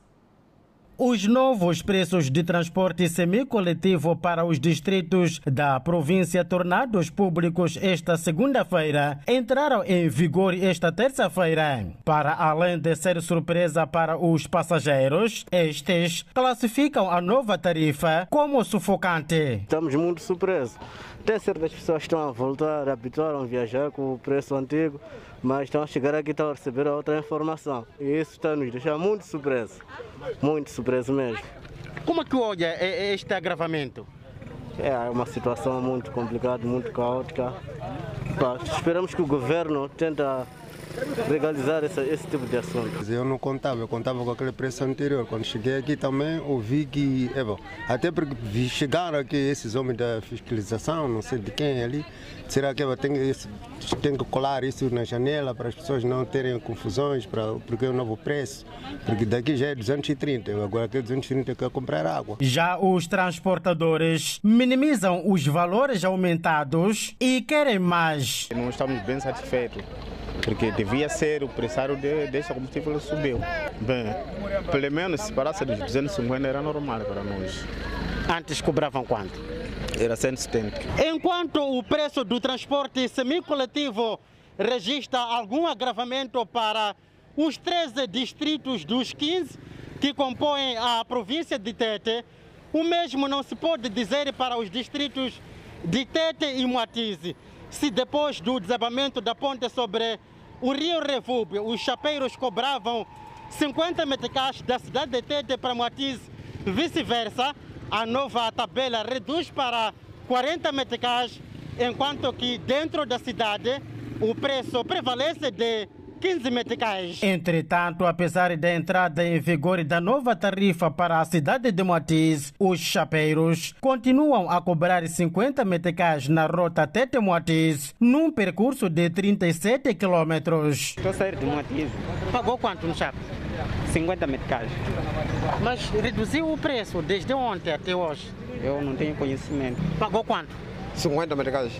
[SPEAKER 38] Os novos preços de transporte semi-coletivo para os distritos da província tornados públicos esta segunda-feira entraram em vigor esta terça-feira. Para além de ser surpresa para os passageiros, estes classificam a nova tarifa como sufocante.
[SPEAKER 39] Estamos muito surpresos. Até certas pessoas estão a voltar, habituaram a viajar com o preço antigo mas estão a chegar aqui estão a receber outra informação. E isso está a nos deixar muito surpreso, muito surpreso mesmo.
[SPEAKER 38] Como é que olha este agravamento?
[SPEAKER 39] É uma situação muito complicada, muito caótica. esperamos que o governo tente legalizar esse, esse, tipo de assunto.
[SPEAKER 25] Eu não contava, eu contava com aquele preço anterior. Quando cheguei aqui também ouvi que, é bom, até porque chegaram aqui esses homens da fiscalização, não sei de quem ali, será que tem, tem que colar isso na janela para as pessoas não terem confusões, para, porque é o novo preço, porque daqui já é 230, agora aqui é 230 quer comprar água.
[SPEAKER 38] Já os transportadores minimizam os valores aumentados e querem mais.
[SPEAKER 40] Não estamos bem satisfeitos porque devia ser o pressário de, deste combustível subiu. Bem, pelo menos se parasse dos 250 era normal para nós.
[SPEAKER 38] Antes cobravam quanto?
[SPEAKER 40] Era 170.
[SPEAKER 38] Enquanto o preço do transporte semi-coletivo registra algum agravamento para os 13 distritos dos 15 que compõem a província de Tete, o mesmo não se pode dizer para os distritos de Tete e Moatize. Se depois do desabamento da ponte sobre o Rio Refúgio, os chapeiros cobravam 50 meticais da cidade de Tete para Moatize, vice-versa, a nova tabela reduz para 40 meticais, enquanto que dentro da cidade o preço prevalece de 15 meticais. Entretanto, apesar da entrada em vigor da nova tarifa para a cidade de Moatiz, os chapeiros continuam a cobrar 50 meticais na rota Tete Moatiz, num percurso de 37 quilômetros.
[SPEAKER 40] Estou saindo de Moatiz.
[SPEAKER 38] Pagou quanto no chape?
[SPEAKER 40] 50 meticais.
[SPEAKER 38] Mas reduziu o preço desde ontem até hoje?
[SPEAKER 40] Eu não tenho conhecimento.
[SPEAKER 38] Pagou quanto?
[SPEAKER 25] 50 meticais.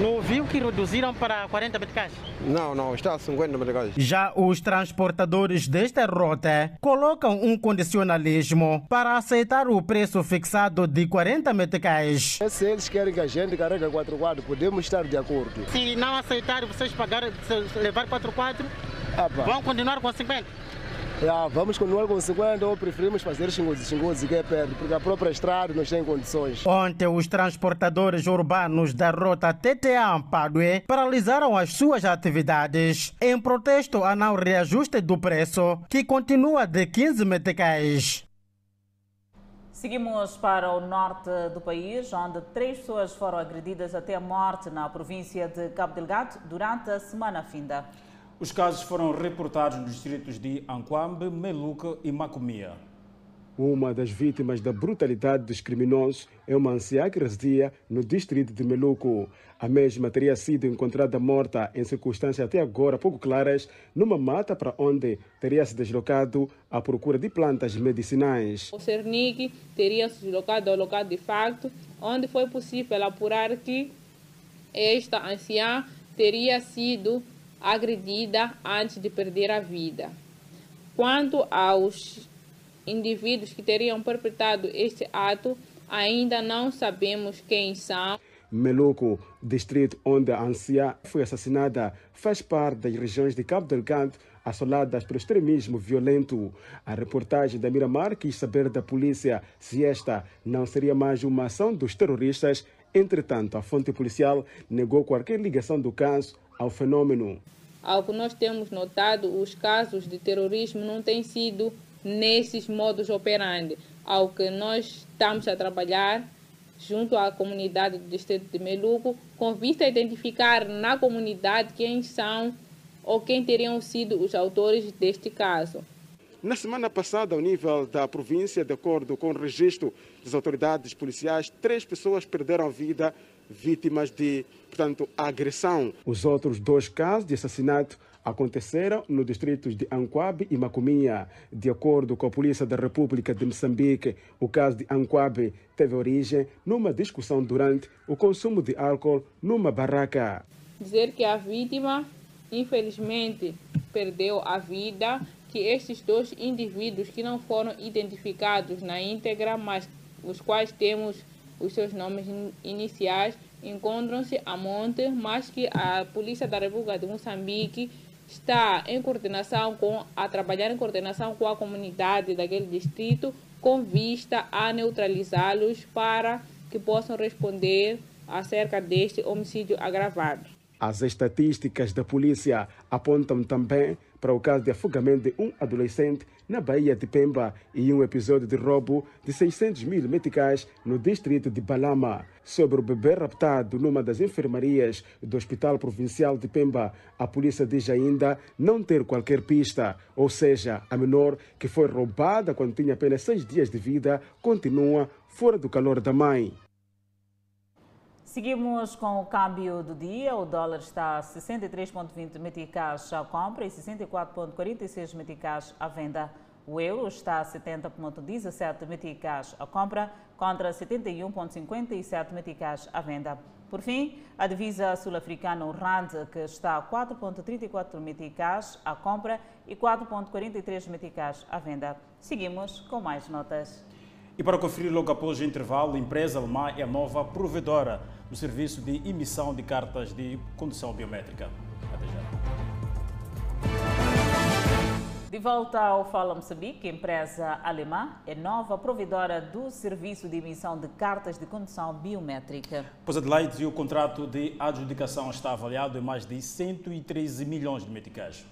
[SPEAKER 38] Não viu que reduziram para 40 meticais?
[SPEAKER 25] Não, não, está a 50 meticais.
[SPEAKER 38] Já os transportadores desta rota colocam um condicionalismo para aceitar o preço fixado de 40 meticais.
[SPEAKER 25] Se eles querem que a gente carregue 4 4 podemos estar de acordo.
[SPEAKER 38] Se não aceitarem vocês pagar, levar 4 4 vão continuar com 50?
[SPEAKER 25] Yeah, vamos continuar com 50 ou preferimos fazer xingozi que é perto, porque a própria estrada não tem condições.
[SPEAKER 38] Ontem, os transportadores urbanos da rota TTA Padue paralisaram as suas atividades em protesto a não reajuste do preço, que continua de 15 meticais.
[SPEAKER 1] Seguimos para o norte do país, onde três pessoas foram agredidas até a morte na província de Cabo Delgado durante a semana finda.
[SPEAKER 3] Os casos foram reportados nos distritos de Anquambe, Meluca e Macomia.
[SPEAKER 41] Uma das vítimas da brutalidade dos criminosos é uma anciã que residia no distrito de Meluco. A mesma teria sido encontrada morta em circunstâncias até agora pouco claras numa mata para onde teria se deslocado à procura de plantas medicinais.
[SPEAKER 42] O Cernic teria se deslocado ao local de facto, onde foi possível apurar que esta anciã teria sido agredida antes de perder a vida. Quanto aos indivíduos que teriam perpetrado este ato, ainda não sabemos quem são.
[SPEAKER 41] Meluco, distrito onde a anciã foi assassinada, faz parte das regiões de Cabo Delgado assoladas pelo extremismo violento. A reportagem da Miramar quis saber da polícia se esta não seria mais uma ação dos terroristas. Entretanto, a fonte policial negou qualquer ligação do caso ao fenômeno.
[SPEAKER 42] Ao que nós temos notado, os casos de terrorismo não têm sido nesses modos operandi. Ao que nós estamos a trabalhar junto à comunidade do distrito de Meluco, com vista a identificar na comunidade quem são ou quem teriam sido os autores deste caso.
[SPEAKER 41] Na semana passada, ao nível da província, de acordo com o registro das autoridades policiais, três pessoas perderam a vida vítimas de, portanto, agressão. Os outros dois casos de assassinato aconteceram nos distritos de Anquabe e Macuminha. De acordo com a Polícia da República de Moçambique, o caso de Anquabe teve origem numa discussão durante o consumo de álcool numa barraca.
[SPEAKER 42] Dizer que a vítima, infelizmente, perdeu a vida, que estes dois indivíduos que não foram identificados na íntegra, mas os quais temos os seus nomes iniciais, encontram-se a monte, mas que a Polícia da República de Moçambique está em coordenação com a trabalhar em coordenação com a comunidade daquele distrito com vista a neutralizá-los para que possam responder acerca deste homicídio agravado.
[SPEAKER 41] As estatísticas da polícia apontam também para o caso de afogamento de um adolescente na Baía de Pemba e um episódio de roubo de 600 mil meticais no distrito de Balama. Sobre o bebê raptado numa das enfermarias do Hospital Provincial de Pemba, a polícia diz ainda não ter qualquer pista, ou seja, a menor que foi roubada quando tinha apenas seis dias de vida continua fora do calor da mãe.
[SPEAKER 1] Seguimos com o câmbio do dia. O dólar está a 63,20 meticais à compra e 64,46 meticais à venda. O euro está a 70,17 meticais à compra contra 71,57 meticais à venda. Por fim, a divisa sul-africana, o RAND, que está a 4,34 meticais à compra e 4,43 meticais à venda. Seguimos com mais notas.
[SPEAKER 3] E para conferir logo após o intervalo, a empresa alemã é a nova provedora do serviço de emissão de cartas de condução biométrica. Até já.
[SPEAKER 1] De volta ao Fala Moçambique, a empresa alemã é nova provedora do serviço de emissão de cartas de condução biométrica.
[SPEAKER 3] Pois Adelaide, o contrato de adjudicação está avaliado em mais de 113 milhões de meticais.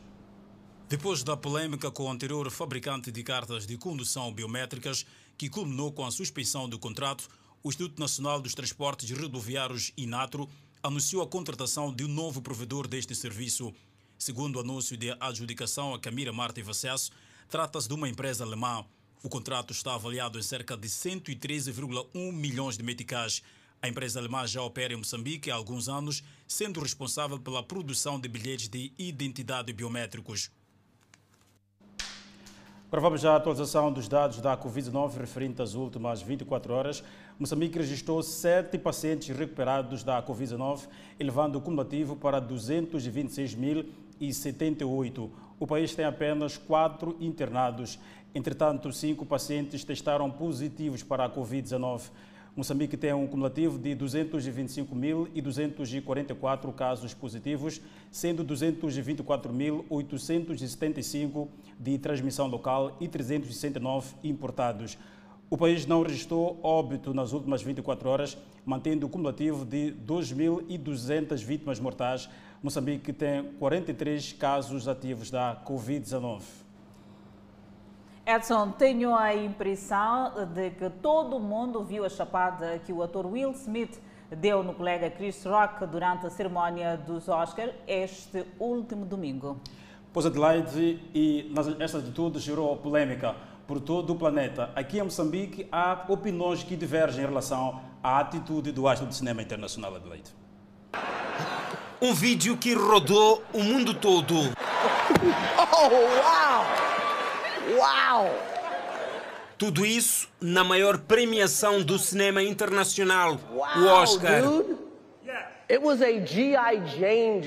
[SPEAKER 3] Depois da polêmica com o anterior fabricante de cartas de condução biométricas, que culminou com a suspensão do contrato, o Instituto Nacional dos Transportes Rodoviários, INATRO, anunciou a contratação de um novo provedor deste serviço. Segundo o anúncio de adjudicação a Camira Marta e Vassesso, trata-se de uma empresa alemã. O contrato está avaliado em cerca de 113,1 milhões de meticais. A empresa alemã já opera em Moçambique há alguns anos, sendo responsável pela produção de bilhetes de identidade biométricos. Agora vamos à atualização dos dados da Covid-19 referente às últimas 24 horas. Moçambique registrou sete pacientes recuperados da Covid-19, elevando o cumulativo para 226.078. O país tem apenas quatro internados. Entretanto, cinco pacientes testaram positivos para a Covid-19. Moçambique tem um cumulativo de 225.244 casos positivos, sendo 224.875 de transmissão local e 369 importados. O país não registrou óbito nas últimas 24 horas, mantendo o cumulativo de 2.200 vítimas mortais. Moçambique tem 43 casos ativos da Covid-19.
[SPEAKER 1] Edson, tenho a impressão de que todo mundo viu a chapada que o ator Will Smith deu no colega Chris Rock durante a cerimónia dos Oscars este último domingo.
[SPEAKER 3] Pois Adelaide, e esta atitude gerou polêmica por todo o planeta. Aqui em Moçambique há opiniões que divergem em relação à atitude do astro de cinema internacional Adelaide.
[SPEAKER 36] Um vídeo que rodou o mundo todo. *laughs*
[SPEAKER 43] Oh, wow! Uau!
[SPEAKER 36] Tudo isso na maior premiação do cinema internacional, o Oscar.
[SPEAKER 43] Dude. It was a GI Jane.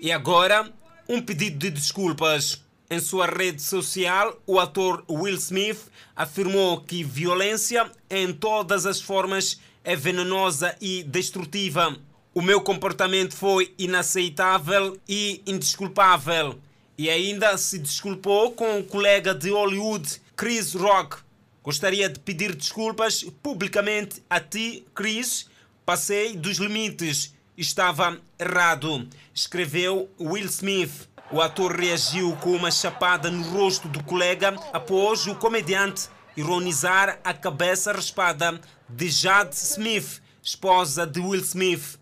[SPEAKER 36] E agora, um pedido de desculpas. Em sua rede social, o ator Will Smith afirmou que violência em todas as formas é venenosa e destrutiva. O meu comportamento foi inaceitável e indesculpável e ainda se desculpou com o colega de Hollywood, Chris Rock. Gostaria de pedir desculpas publicamente a ti, Chris. Passei dos limites. Estava errado. Escreveu Will Smith. O ator reagiu com uma chapada no rosto do colega após o comediante ironizar a cabeça raspada de Jade Smith, esposa de Will Smith.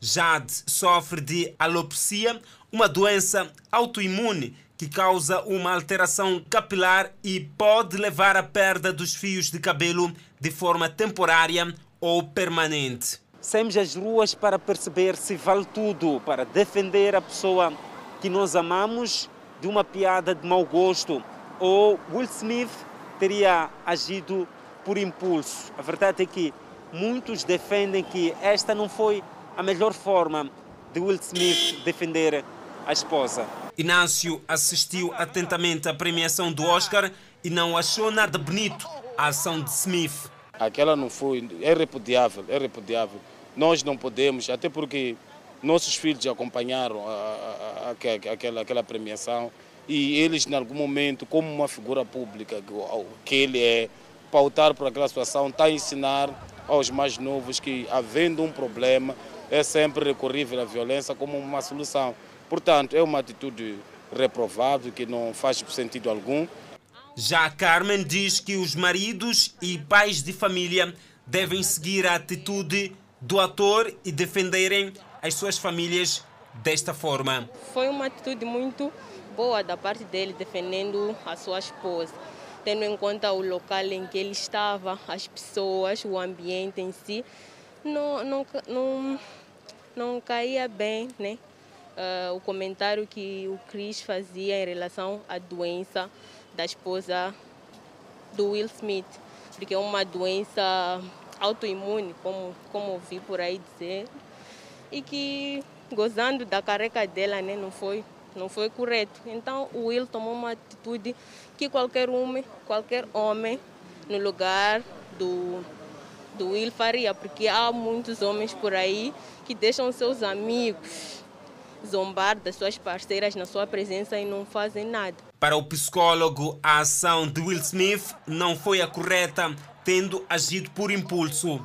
[SPEAKER 36] Jade sofre de alopecia, uma doença autoimune que causa uma alteração capilar e pode levar à perda dos fios de cabelo de forma temporária ou permanente. Saímos às ruas para perceber se vale tudo para defender a pessoa que nós amamos de uma piada de mau gosto ou Will Smith teria agido por impulso. A verdade é que muitos defendem que esta não foi a melhor forma de Will Smith defender a esposa. Inácio assistiu atentamente à premiação do Oscar e não achou nada bonito a ação de Smith.
[SPEAKER 44] Aquela não foi, é repudiável, é repudiável. Nós não podemos, até porque nossos filhos acompanharam a, a, a, aquela, aquela premiação e eles, em algum momento, como uma figura pública que ele é, pautar por aquela situação, está a ensinar aos mais novos que, havendo um problema, é sempre recorrível à violência como uma solução. Portanto, é uma atitude reprovável que não faz sentido algum.
[SPEAKER 36] Já Carmen diz que os maridos e pais de família devem seguir a atitude do ator e defenderem as suas famílias desta forma.
[SPEAKER 42] Foi uma atitude muito boa da parte dele defendendo a sua esposa, tendo em conta o local em que ele estava, as pessoas, o ambiente em si, não, não, não, não caía bem, né? Uh, o comentário que o Chris fazia em relação à doença da esposa do Will Smith, porque é uma doença autoimune, como, como ouvi por aí dizer, e que gozando da careca dela, né, não foi não foi correto. Então o Will tomou uma atitude que qualquer homem, qualquer homem no lugar do, do Will faria, porque há muitos homens por aí que deixam seus amigos zombar das suas parceiras na sua presença e não fazem nada.
[SPEAKER 36] Para o psicólogo, a ação de Will Smith não foi a correta, tendo agido por impulso.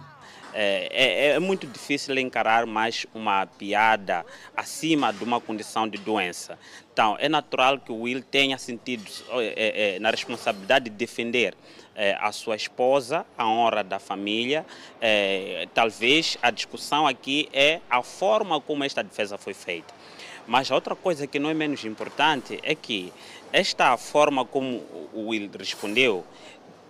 [SPEAKER 45] É, é, é, muito difícil encarar mais uma piada acima de uma condição de doença. Então, é natural que o Will tenha sentido é, é, na responsabilidade de defender é, a sua esposa, a honra da família. É, talvez a discussão aqui é a forma como esta defesa foi feita. Mas outra coisa que não é menos importante é que esta forma como o Will respondeu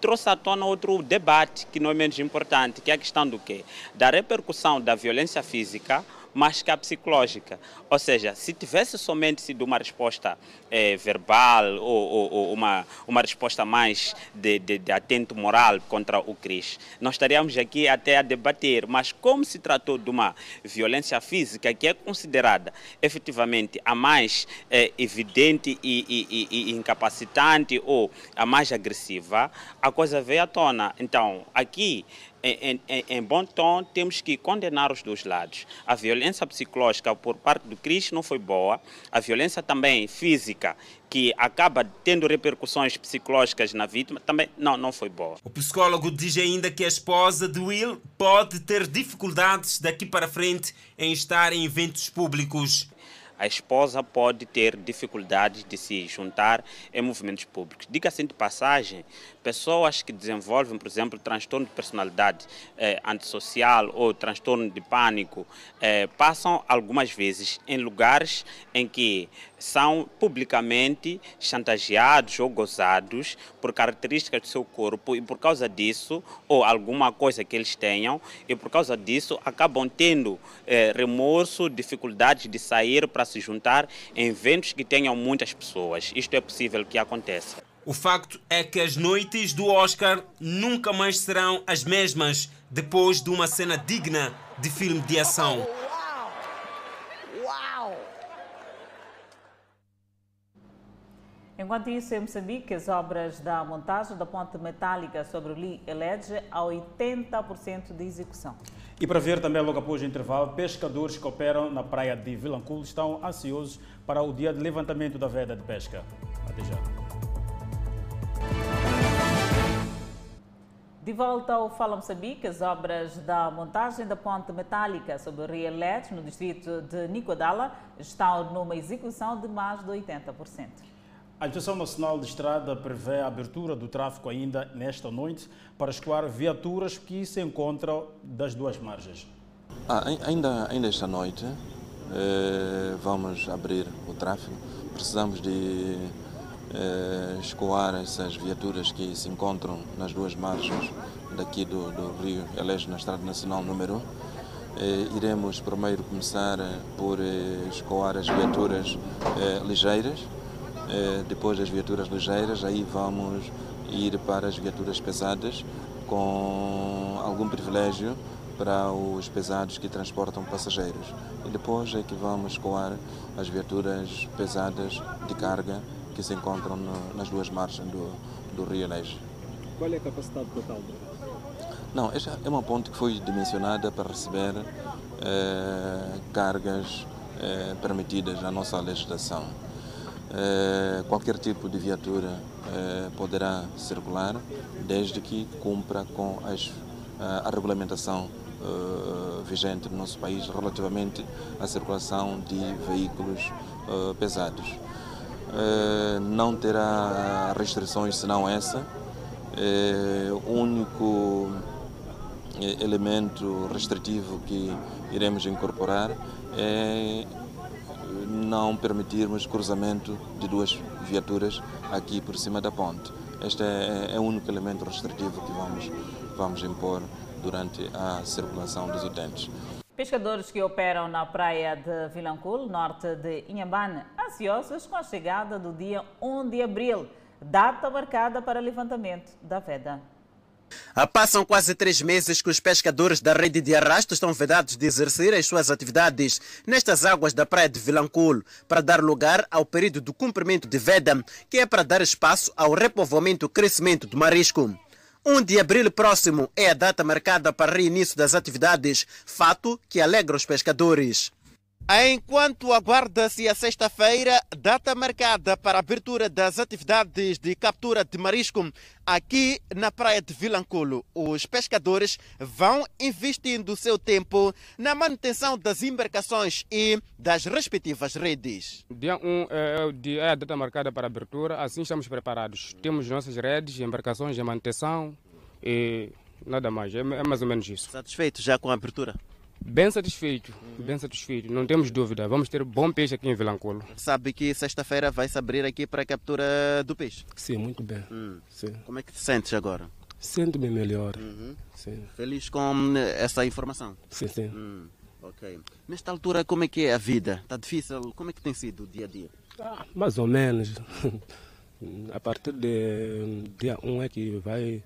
[SPEAKER 45] trouxe à tona outro debate que não é menos importante, que é a questão do quê? Da repercussão da violência física mais que a psicológica. Ou seja, se tivesse somente sido uma resposta é, verbal ou, ou, ou, uma, uma resposta mais de, de, de, atento moral contra o Cris, nós estaríamos aqui até a debater. Mas como se tratou de uma violência física que é considerada efetivamente a mais é, evidente e, e, e, incapacitante ou a mais agressiva, a coisa veio à tona. Então, aqui em, em, em, bom tom, temos que condenar os dois lados. A violência psicológica por parte do Cris não foi boa, a violência também física, que acaba tendo repercussões psicológicas na vítima, também não, não foi boa.
[SPEAKER 36] O psicólogo diz ainda que a esposa de Will pode ter dificuldades daqui para frente em estar em eventos públicos
[SPEAKER 45] a esposa pode ter dificuldades de se juntar em movimentos públicos. Diga-se de passagem, pessoas que desenvolvem, por exemplo, transtorno de personalidade eh, antissocial ou transtorno de pânico, eh, passam algumas vezes em lugares em que são publicamente chantageados ou gozados por características do seu corpo e por causa disso, ou alguma coisa que eles tenham, e por causa disso acabam tendo eh, remorso, dificuldades de sair para se juntar em eventos que tenham muitas pessoas. Isto é possível que aconteça.
[SPEAKER 36] O facto é que as noites do Oscar nunca mais serão as mesmas depois de uma cena digna de filme de ação.
[SPEAKER 1] Enquanto isso, em Moçambique, as obras da montagem da ponte metálica sobre o Li elege a 80% de execução.
[SPEAKER 3] E para ver também, logo após o intervalo, pescadores que operam na praia de Vilanculo estão ansiosos para o dia de levantamento da veda de pesca. Até já.
[SPEAKER 1] De volta ao Fala Moçambique, as obras da montagem da ponte metálica sobre o Rio Elete, no distrito de Nicodala, estão numa execução de mais de 80%.
[SPEAKER 3] A Instituição Nacional de Estrada prevê a abertura do tráfego ainda nesta noite para escoar viaturas que se encontram das duas margens.
[SPEAKER 46] Ah, ainda, ainda esta noite eh, vamos abrir o tráfego. Precisamos de eh, escoar essas viaturas que se encontram nas duas margens daqui do, do Rio Elege na Estrada Nacional número 1. Eh, iremos primeiro começar por eh, escoar as viaturas eh, ligeiras eh, depois das viaturas ligeiras, aí vamos ir para as viaturas pesadas com algum privilégio para os pesados que transportam passageiros. E depois é que vamos escoar as viaturas pesadas de carga que se encontram no, nas duas margens do, do Rio Leste.
[SPEAKER 41] Qual é a capacidade total?
[SPEAKER 46] Não, esta é uma ponte que foi dimensionada para receber eh, cargas eh, permitidas na nossa legislação. Eh, qualquer tipo de viatura eh, poderá circular desde que cumpra com as, a regulamentação eh, vigente no nosso país relativamente à circulação de veículos pesados. Não terá restrições senão essa. o único elemento restritivo que iremos incorporar é não permitirmos cruzamento de duas viaturas aqui por cima da ponte. Este é, é o único elemento restritivo que vamos, vamos impor durante a circulação dos utentes.
[SPEAKER 1] Pescadores que operam na praia de Vilanculo, norte de Inhambane, ansiosos com a chegada do dia 1 de abril, data marcada para levantamento da veda.
[SPEAKER 47] Ah, passam quase três meses que os pescadores da rede de arrasto estão vedados de exercer as suas atividades nestas águas da praia de Vilanculo, para dar lugar ao período do cumprimento de veda, que é para dar espaço ao repovoamento e crescimento do marisco. 1 de abril próximo é a data marcada para reinício das atividades, fato que alegra os pescadores. Enquanto aguarda-se a sexta-feira, data marcada para a abertura das atividades de captura de marisco aqui na praia de Vilanculo, os pescadores vão investindo o seu tempo na manutenção das embarcações e das respectivas redes.
[SPEAKER 48] Dia 1 um é, é a data marcada para a abertura, assim estamos preparados. Temos nossas redes, embarcações de manutenção e nada mais, é, é mais ou menos isso.
[SPEAKER 47] Satisfeito já com a abertura?
[SPEAKER 48] Bem satisfeito, uhum. bem satisfeito, não temos dúvida. Vamos ter bom peixe aqui em Vilanculo.
[SPEAKER 47] Sabe que sexta-feira vai se abrir aqui para a captura do peixe?
[SPEAKER 48] Sim, muito bem.
[SPEAKER 47] Hum. Sim. Como é que te sentes agora?
[SPEAKER 48] Sinto-me melhor.
[SPEAKER 47] Uhum. Sim. Feliz com essa informação?
[SPEAKER 48] Sim, sim.
[SPEAKER 47] Hum. Ok. Nesta altura, como é que é a vida? Está difícil? Como é que tem sido o dia a dia?
[SPEAKER 48] Ah, mais ou menos. *laughs* a partir de dia 1 um é que vai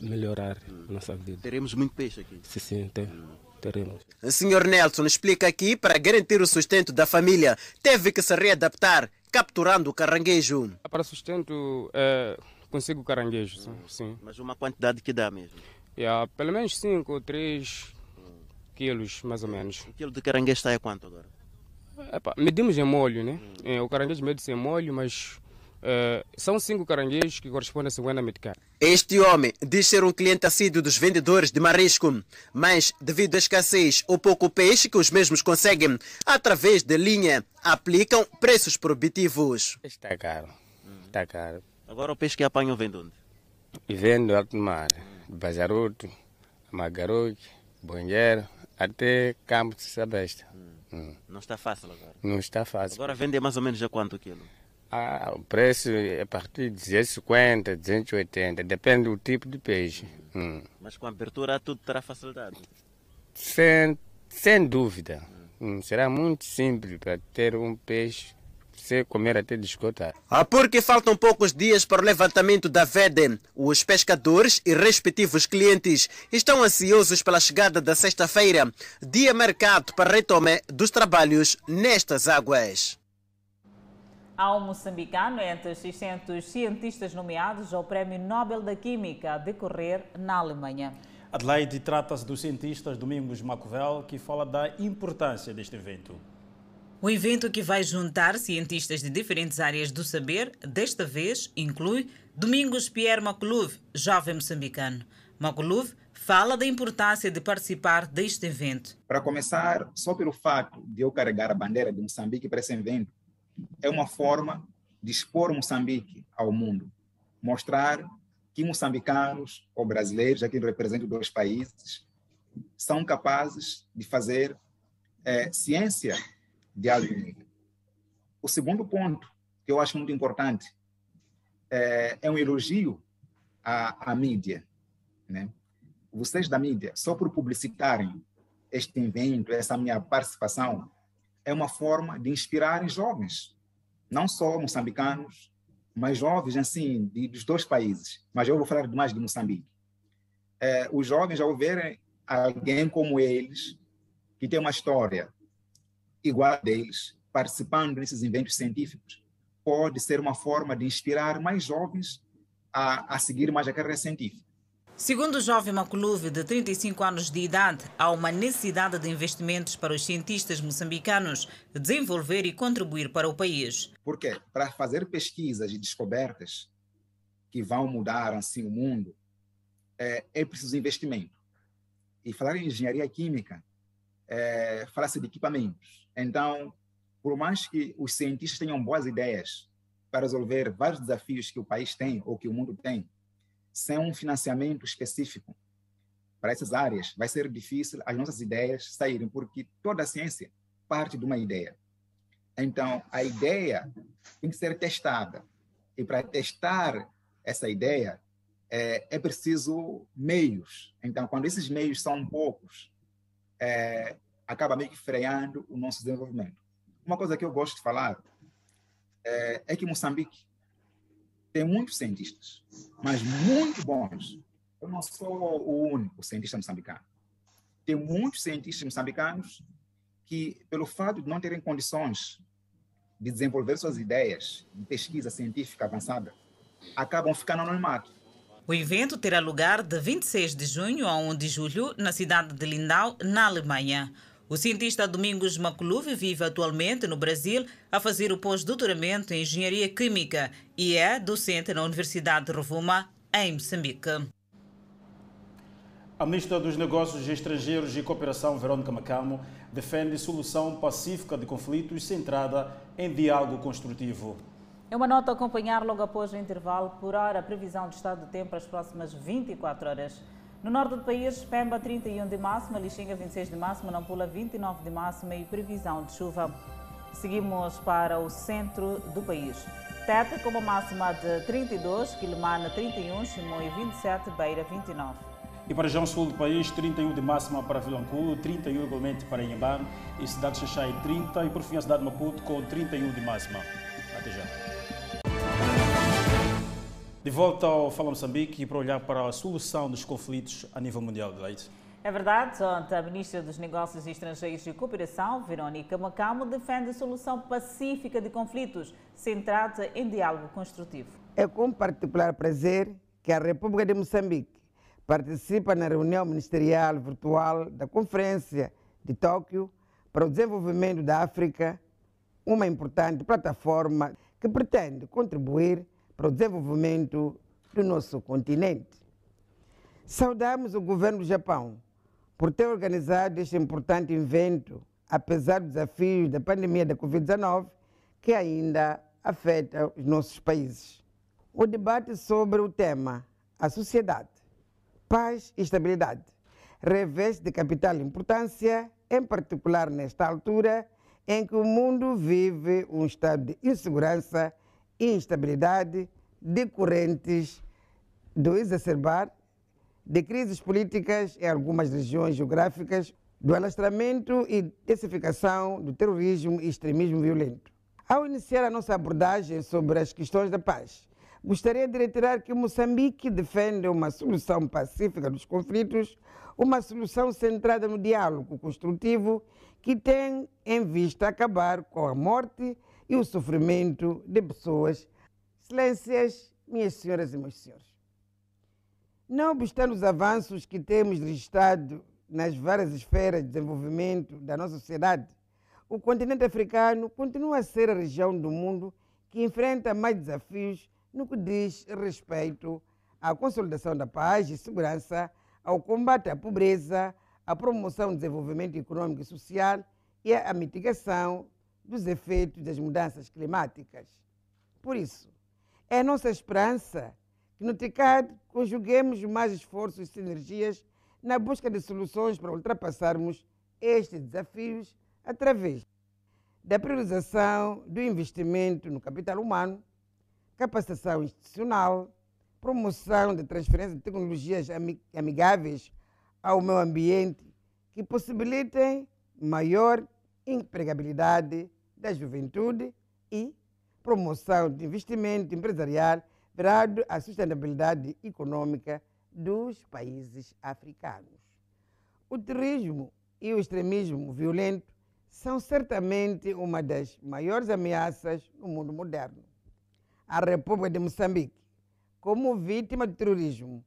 [SPEAKER 48] melhorar hum. a nossa vida.
[SPEAKER 47] Teremos muito peixe aqui?
[SPEAKER 48] Sim, sim, tem. Hum
[SPEAKER 47] teremos. O senhor Nelson explica que, para garantir o sustento da família, teve que se readaptar, capturando o caranguejo.
[SPEAKER 48] Para sustento, é, consigo caranguejo, sim, sim.
[SPEAKER 47] Mas uma quantidade que dá mesmo?
[SPEAKER 48] Yeah, pelo menos 5 ou 3 quilos, mais ou menos.
[SPEAKER 47] O quilo de caranguejo está a quanto agora?
[SPEAKER 48] Epa, medimos em molho, né? Hum. É, o caranguejo mede-se em molho, mas Uh, são cinco caranguejos que correspondem a 50 meticais.
[SPEAKER 47] Este homem diz ser um cliente assíduo dos vendedores de marisco, mas devido à escassez ou pouco peixe que os mesmos conseguem, através da linha, aplicam preços proibitivos.
[SPEAKER 48] Está caro, está caro.
[SPEAKER 47] Agora o peixe que apanham vem de onde?
[SPEAKER 48] E vem do alto mar, Bajaruto, Magaroque, Bonheiro, até Campo de Sabesta. Hum.
[SPEAKER 47] Hum. Não está fácil agora?
[SPEAKER 48] Não está fácil.
[SPEAKER 47] Agora vende mais ou menos a quanto quilo?
[SPEAKER 48] Ah, o preço é a partir de 250, 280, depende do tipo de peixe. Hum.
[SPEAKER 47] Mas com a abertura tudo terá facilidade?
[SPEAKER 48] Sem, sem dúvida. Hum. Será muito simples para ter um peixe sem comer até descotar.
[SPEAKER 47] Ah, porque faltam poucos dias para o levantamento da vede. Os pescadores e respectivos clientes estão ansiosos pela chegada da sexta-feira, dia marcado para retome dos trabalhos nestas águas.
[SPEAKER 1] Um moçambicano entre os 600 cientistas nomeados ao Prémio Nobel da Química a decorrer na Alemanha.
[SPEAKER 3] Adelaide trata-se dos cientistas Domingos Macovel, que fala da importância deste evento.
[SPEAKER 49] O evento que vai juntar cientistas de diferentes áreas do saber, desta vez inclui Domingos Pierre Maculouve, jovem moçambicano. Maculouve fala da importância de participar deste evento.
[SPEAKER 50] Para começar, só pelo fato de eu carregar a bandeira de Moçambique para esse evento, é uma forma
[SPEAKER 51] de expor Moçambique ao mundo, mostrar que moçambicanos ou brasileiros, aqui representam dois países, são capazes de fazer é, ciência de alto nível. O segundo ponto, que eu acho muito importante, é, é um elogio à, à mídia. Né? Vocês da mídia, só por publicitarem este evento, essa minha participação, é uma forma de inspirar jovens, não só moçambicanos, mas jovens assim de, dos dois países. Mas eu vou falar mais de Moçambique. É, os jovens, ao verem alguém como eles, que tem uma história igual a deles, participando desses eventos científicos, pode ser uma forma de inspirar mais jovens a, a seguir mais a carreira científica.
[SPEAKER 49] Segundo o jovem Maculuve, de 35 anos de idade, há uma necessidade de investimentos para os cientistas moçambicanos desenvolver e contribuir para o país.
[SPEAKER 51] Porque para fazer pesquisas e descobertas que vão mudar assim o mundo, é, é preciso investimento. E falar em engenharia química, é, fala-se de equipamentos. Então, por mais que os cientistas tenham boas ideias para resolver vários desafios que o país tem ou que o mundo tem, sem um financiamento específico para essas áreas, vai ser difícil as nossas ideias saírem, porque toda a ciência parte de uma ideia. Então, a ideia tem que ser testada. E para testar essa ideia, é, é, preciso meios. Então, quando esses meios são poucos, é, acaba meio que freando o nosso desenvolvimento. Uma coisa que eu gosto de falar é, é que Moçambique tem muitos cientistas, mas muito bons. Eu não sou o único cientista moçambicano. Tem muitos cientistas moçambicanos que, pelo fato de não terem condições de desenvolver suas ideias de pesquisa científica avançada, acabam ficando anonimato.
[SPEAKER 49] O evento terá lugar de 26 de junho a 1 de julho na cidade de Lindau, na Alemanha. O cientista Domingos Maculuve vive atualmente no Brasil a fazer o pós-doutoramento em Engenharia Química e é docente na Universidade de Rovuma, em Moçambique.
[SPEAKER 3] A ministra dos Negócios Estrangeiros e Cooperação, Verônica Macamo, defende solução pacífica de conflitos centrada em diálogo construtivo.
[SPEAKER 1] É uma nota a acompanhar logo após o intervalo por hora a previsão de estado do tempo para as próximas 24 horas. No norte do país, Pemba 31 de máxima, Lixinga 26 de máxima, Nampula 29 de máxima e previsão de chuva. Seguimos para o centro do país. Tete com uma máxima de 32, Quilimana 31, Chimoio 27, Beira 29.
[SPEAKER 3] E para a região sul do país, 31 de máxima para Vilanculo, 31 igualmente para Inhambane e cidade de Xaxai 30 e por fim a cidade de Maputo com 31 de máxima. Até já. De volta ao Fala Moçambique e para olhar para a solução dos conflitos a nível mundial de leite.
[SPEAKER 1] É verdade, ontem a Ministra dos Negócios Estrangeiros e Cooperação, Verônica Macamo, defende a solução pacífica de conflitos, centrada em diálogo construtivo.
[SPEAKER 52] É com particular prazer que a República de Moçambique participa na reunião ministerial virtual da Conferência de Tóquio para o Desenvolvimento da África, uma importante plataforma que pretende contribuir para o desenvolvimento do nosso continente. Saudamos o governo do Japão por ter organizado este importante evento, apesar dos desafios da pandemia da Covid-19, que ainda afeta os nossos países. O debate sobre o tema a sociedade, paz e estabilidade reveste de capital importância, em particular nesta altura em que o mundo vive um estado de insegurança instabilidade decorrentes do exacerbar de crises políticas em algumas regiões geográficas, do alastramento e intensificação do terrorismo e extremismo violento. Ao iniciar a nossa abordagem sobre as questões da paz, gostaria de reiterar que Moçambique defende uma solução pacífica dos conflitos, uma solução centrada no diálogo construtivo que tem em vista acabar com a morte e o sofrimento de pessoas. Excelências, minhas senhoras e meus senhores. Não obstante os avanços que temos registrado nas várias esferas de desenvolvimento da nossa sociedade, o continente africano continua a ser a região do mundo que enfrenta mais desafios no que diz respeito à consolidação da paz e segurança, ao combate à pobreza, à promoção do desenvolvimento econômico e social e à mitigação dos efeitos das mudanças climáticas. Por isso, é nossa esperança que no TICAD conjuguemos mais esforços e sinergias na busca de soluções para ultrapassarmos estes desafios através da priorização do investimento no capital humano, capacitação institucional, promoção de transferência de tecnologias amigáveis ao meio ambiente que possibilitem maior empregabilidade da juventude e promoção de investimento empresarial virado à sustentabilidade econômica dos países africanos. O terrorismo e o extremismo violento são certamente uma das maiores ameaças no mundo moderno. A República de Moçambique, como vítima de terrorismo,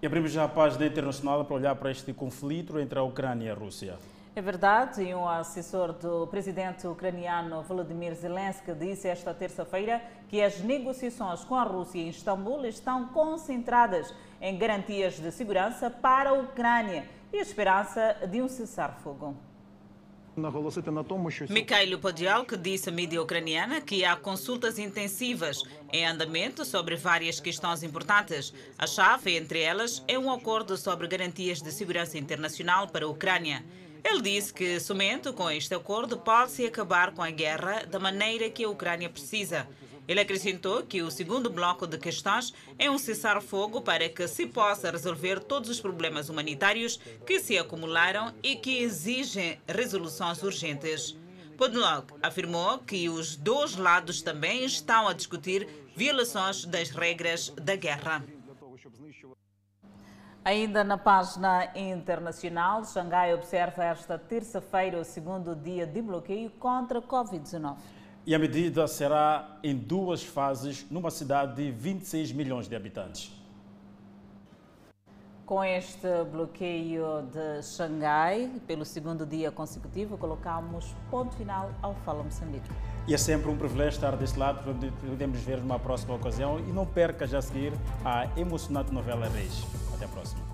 [SPEAKER 3] e abrimos já a página internacional para olhar para este conflito entre a Ucrânia e a Rússia.
[SPEAKER 1] É verdade, e um assessor do presidente ucraniano Volodymyr Zelensky disse esta terça-feira que as negociações com a Rússia em Istambul estão concentradas em garantias de segurança para a Ucrânia e a esperança de um cessar-fogo.
[SPEAKER 49] Mikhailo Podolyak disse à mídia ucraniana que há consultas intensivas em andamento sobre várias questões importantes. A chave, entre elas, é um acordo sobre garantias de segurança internacional para a Ucrânia. Ele disse que somente com este acordo pode-se acabar com a guerra da maneira que a Ucrânia precisa. Ele acrescentou que o segundo bloco de questões é um cessar-fogo para que se possa resolver todos os problemas humanitários que se acumularam e que exigem resoluções urgentes. Podolak afirmou que os dois lados também estão a discutir violações das regras da guerra.
[SPEAKER 1] Ainda na página internacional, Xangai observa esta terça-feira o segundo dia de bloqueio contra a Covid-19.
[SPEAKER 3] E a medida será em duas fases, numa cidade de 26 milhões de habitantes.
[SPEAKER 1] Com este bloqueio de Xangai, pelo segundo dia consecutivo, colocamos ponto final ao Fala Moçambique.
[SPEAKER 3] E é sempre um privilégio estar deste lado, podemos ver numa próxima ocasião. E não perca já a seguir a emocionante novela Reis. Até a próxima.